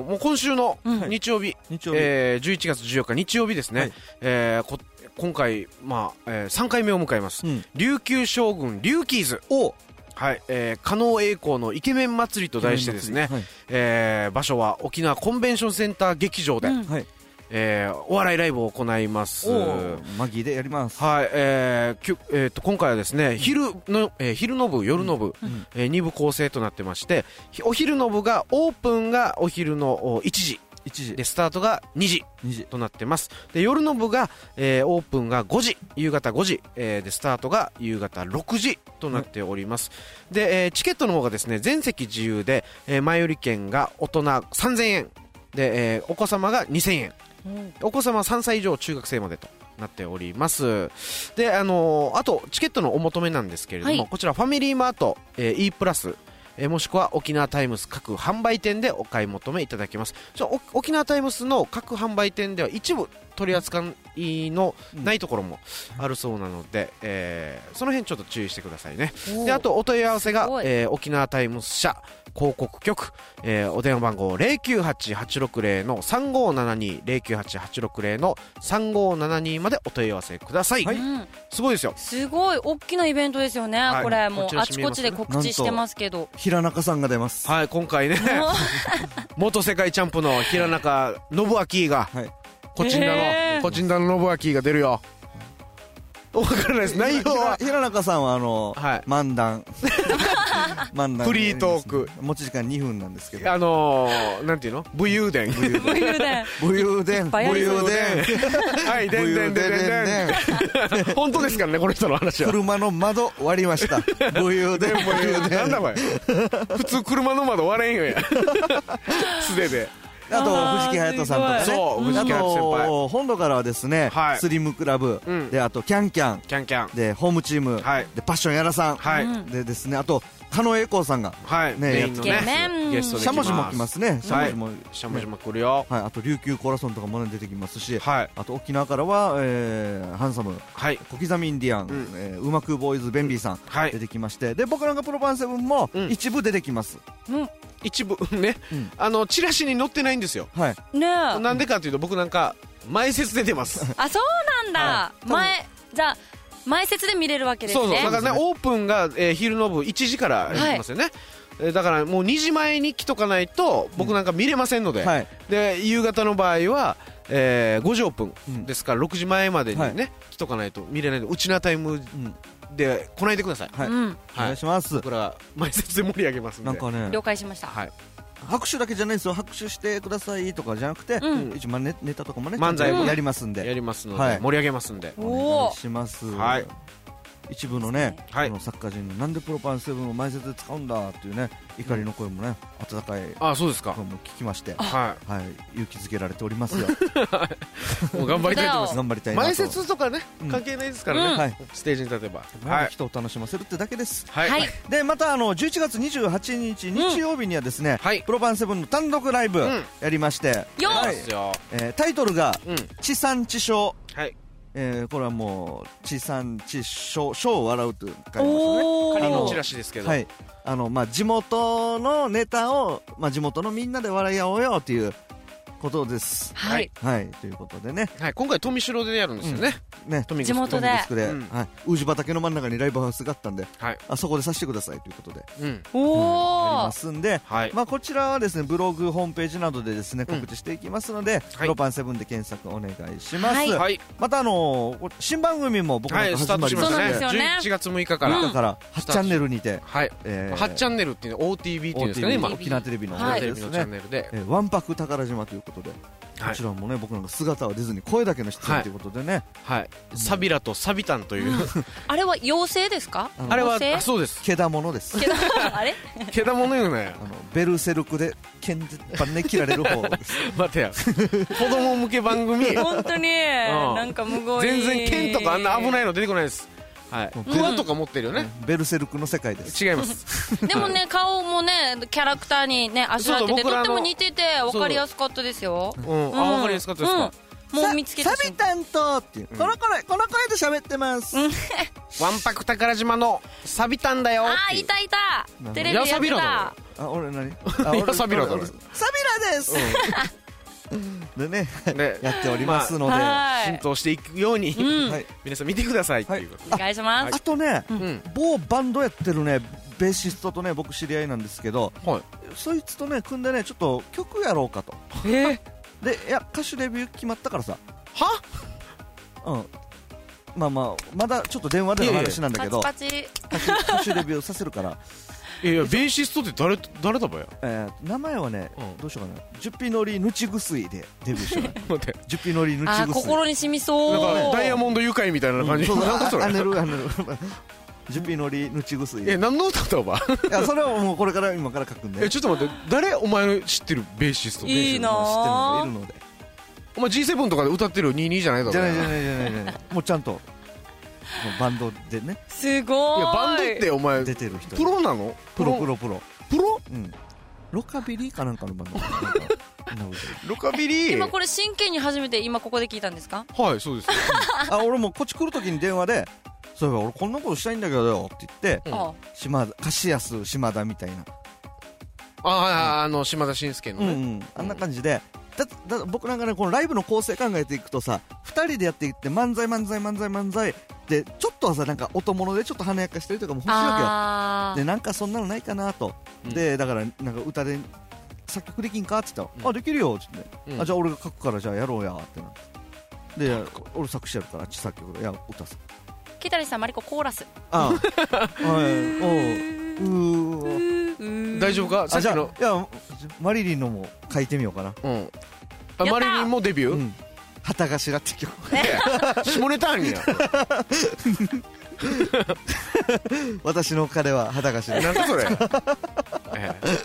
ーもう今週のうん。日曜日、日曜日。えー、11月14日日曜日ですね、はい。えーこ今回、まあえー、3回目を迎えます、うん。琉球将軍リューキーズ。お。はい、えー、加納栄光のイケメン祭りと題してですね、はい。えー、場所は沖縄コンベンションセンター劇場で、うん。はい。えー、お笑いライブを行います。おマギーでやります。はい、えーきゅえー、と今回はですね昼の、えー昼の部夜の部、うん。えー、2部構成となってましてひお昼の部がオープンがお昼のお1時。1時、でスタートが2時。2時。となってます。で夜の部が、えーオープンが5時。夕方5時、えーでスタートが夕方6時となっております、で、えーチケットの方がですね全席自由で、えー前売り券が大人3000円。で、えーお子様が2000円お子様は3歳以上中学生までとなっております。であのーあとチケットのお求めなんですけれども、はい。こちらファミリーマート、えー E プラスえーもしくは沖縄タイムス各販売店でお買い求めいただけます。沖縄タイムスの各販売店では一部取り扱いのないところもあるそうなので、えーその辺ちょっと注意してくださいね。であとお問い合わせがえー沖縄タイムス社広告局、えーお電話番号098860の3572 098860の3572までお問い合わせください、はい。うん。すごいですよ。すごい。大きなイベントですよね、はい。これもうあちこちで告知してますけど。平中さんが出ます。はい今回ね。元世界チャンプの平中信明が、はいコチンダの、へーコチンダの信明が出るよわからないです内容は平中さんはあの、はい漫談。漫談。フリートーク。持ち時間2分なんですけど。あのー、なんていうの？武勇伝武勇伝武勇伝。武勇伝。はいでんでんでんでんでん本当ですからねこの人の話は車の窓割りました。武勇伝。武勇伝。なんだお前普通車の窓割れんよや素手であと藤木隼人さんとかね。そう藤あ木隼人先輩。と本土からはですね、はい。スリムクラブ、うん。であとキャンキャン。キャンキャン。でホームチーム、はい。でパッションやらさん、はい、うんでですねあと狩野英孝さんがはい。ねメインのねン。ゲストでしゃもじも来ますね。しゃもじも、しゃもじも来るよ。はい、あと琉球コーラソンとかも、ね、出てきますし、はい。あと沖縄からは、えーハンサムはい。小刻みインディアン、うん。えーうまくボーイズベンビーさんはい。出てきましてで僕らがプロパンセブンもうん。一部出てきます、一部 ね、うん。あのチラシに載ってないんですよ。はい。ねえ。なんでかというと僕なんか前説で出ます。あそうなんだ、はい。前じゃあ前説で見れるわけですね。そうそう。だからねオープンが、えー昼の部1時からやりますよね、えーだからもう2時前に来とかないと僕なんか見れませんので、はい。で夕方の場合は、えー5時オープンうんですから6時前までにね、はい。来とかないと見れないのでうちなタイムうん。で来ないでください、はい。うん。お願いします、僕ら前説で盛り上げますんで。なんかね。了解しました、はい拍手だけじゃないですよ。拍手してくださいとかじゃなくて、うん。一応まあネネタとかもね漫才もやりますんで。やりますので、はい。盛り上げますんで。お願いします。はい一部のね、はい。この作家陣になんでプロパンセブンを前説で使うんだっていうね怒りの声もね温かいあそうですか。声も聞きましてははい。勇気づけられておりますよ。い。もう頑張りたいと。思います頑張りたいなと。前説とかねうん。関係ないですからね、うん。はい。ステージに立てば。はいはい。人を楽しませるってだけです。はい。はい。でまたあの11月28日日曜日にはですね、はい。プロパンセブンの単独ライブうん。やりまして、はい。ですよ。えータイトルがうん「地産地消。はい」えーこれはもう地産地消消を笑うという書いてますよね。お仮のおチラシですけど、はい。あのまあ地元のネタを、まあ、地元のみんなで笑い合おうよということです。はい。はい。ということでね。はい、今回富城でやるんですよね、ね。富地元で。デスクで、うん。はい、宇治畑の真ん中にライブハウスがあったんで。はい。あそこでさせてくださいということで、うん。おうん。やりおますんで。はい、まあ、こちらはですねブログ、ホームページなどでですね告知していきますので、プロパンセブンで検索お願いします。はい。はい。また、あのー新番組も僕はい、なんかスタート始まりましたね。そうなんですよね。11月6日から、だから8チャンネルにて、はい、えー。8チャンネルっていうの OTV っていうんですかね OTV 今今沖縄テレビのはい。テレビのチャン。ネルで、えーわんぱく宝島ということで、はい。こちらもね僕なんか姿は出ずに声だけの出演とい。うことでね、はい、サビラとサビタンという、あれは妖精ですか？あれは妖精？あそうです。けだものです。けど あれ？けだものよね。あのベルセルクで剣絶版ね切られる方です。待てや。子供向け番組。本当に。なんかむごい。全然剣とかあんな危ないの出てこないですはい。うん。クワとか持ってるよね、ベルセルクの世界です。違います。でもね顔もねキャラクターにねあしらっててとっても似てて分かりやすかったですよ。うん、あ分かりやすかったですか、うん。もう見つけた。サビタンとっていう、この声この声で喋ってます。わんぱく宝島のサビタンだよあっていたいた。テレビでやってた。あ、俺何？いあ、やサビラだろ。俺サビラです、でね、ね やっておりますので、はい。浸透していくように、皆さん見てくださいっていうことお願いします。あとね、うん。某バンドやってるね、ベーシストとね、僕知り合いなんですけど、はい。そいつとね、組んでね、ちょっと曲やろうかと。え で、いや、歌手デビュー決まったからさ、は？うん。まあまあ、まだちょっと電話での話なんだパけど、チパチ。歌手歌手デビューさせるから、いやいやベーシストって誰誰だばや？えー名前はね、うん。どうしようかな、ジュピノリヌチグスイでデビューしようかな。待って。ジュピノリヌチあーグスイ。心に染みそなんかうダイヤモンド愉快みたいな感じ、そう なんかそれあねるあねる。ジュピノリヌチグスイえ何の歌だば？いやそれはもうこれから今から書くんで。えちょっと待って。誰お前の知ってるベーシスト？いいな知ってるのがいるので。お前 G7 とかで歌ってる22じゃないだろ。じゃないじゃないじゃないじゃない。もうちゃんとバンドでね。すごい。いやバンドってお前出てる人プロなの？プロ？プロ？プロプロ。うん。ロカビリーかなんかのバンド。ロカビリー？今これ真剣に初めて今ここで聞いたんですか？はいそうですあ俺もこっち来るときに電話でそういえば俺こんなことしたいんだけどよって言ってうん。あ島田貸安島田みたいな。あああの島田紳介のうんうねん。あんな感じでだだ僕なんかねこのライブの構成考えていくとさ2人でやっていって漫才漫才漫才漫才でちょっとはさなんか音物でちょっと華やかしたりとかも欲しいわあけよ。でなんかそんなのないかなと、うん。でだからなんか歌で作曲できんかって言ったら、うん。あできるよって言って、うん。あじゃあ俺が書くからじゃあやろうやってなって。で俺作詞やるからあっち作曲でいや歌さ北谷さんマリココーラスああはい。おう。うー。大丈夫か？さあじゃあっきの。いやマリリンのも書いてみようかな。うん。あマリリンもデビュー？うん。旗頭って曲。下ネタあんや 私の彼は旗頭。なんだそれ。ええ。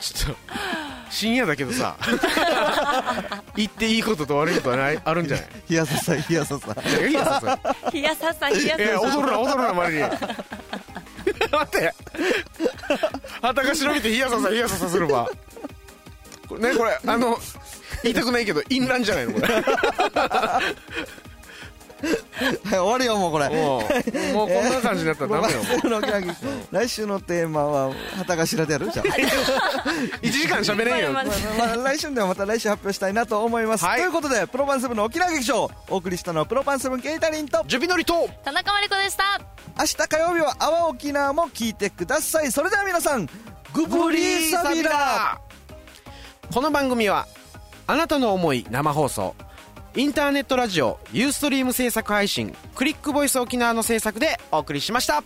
ちょっと深夜だけどさ。言っていいことと悪いことはないあるんじゃない？冷やささ冷やささい。やささ冷やささ冷やい。やささ踊るな踊るなマリリン待って。旗が忍びて冷やささ冷やささするわ。これねこれあの言いたくないけど淫乱じゃないのこれ。はい 終わりよもうこれ。もう。もうこんな感じになったらダメよ来週 のテーマは旗頭でやるじゃあ。1時間喋れんよ。まだまあ、来週ではまた来週発表したいなと思います、はい。ということでプロパンセブンの沖縄劇場お送りしたのはプロパンセブンケイタリンとジュビノリと田中真理子でした。明日火曜日は阿波沖縄も聞いてください。それでは皆さんグブリーサビラこの番組はあなたの思い生放送インターネットラジオユーストリーム制作配信クリックボイス沖縄の制作でお送りしました。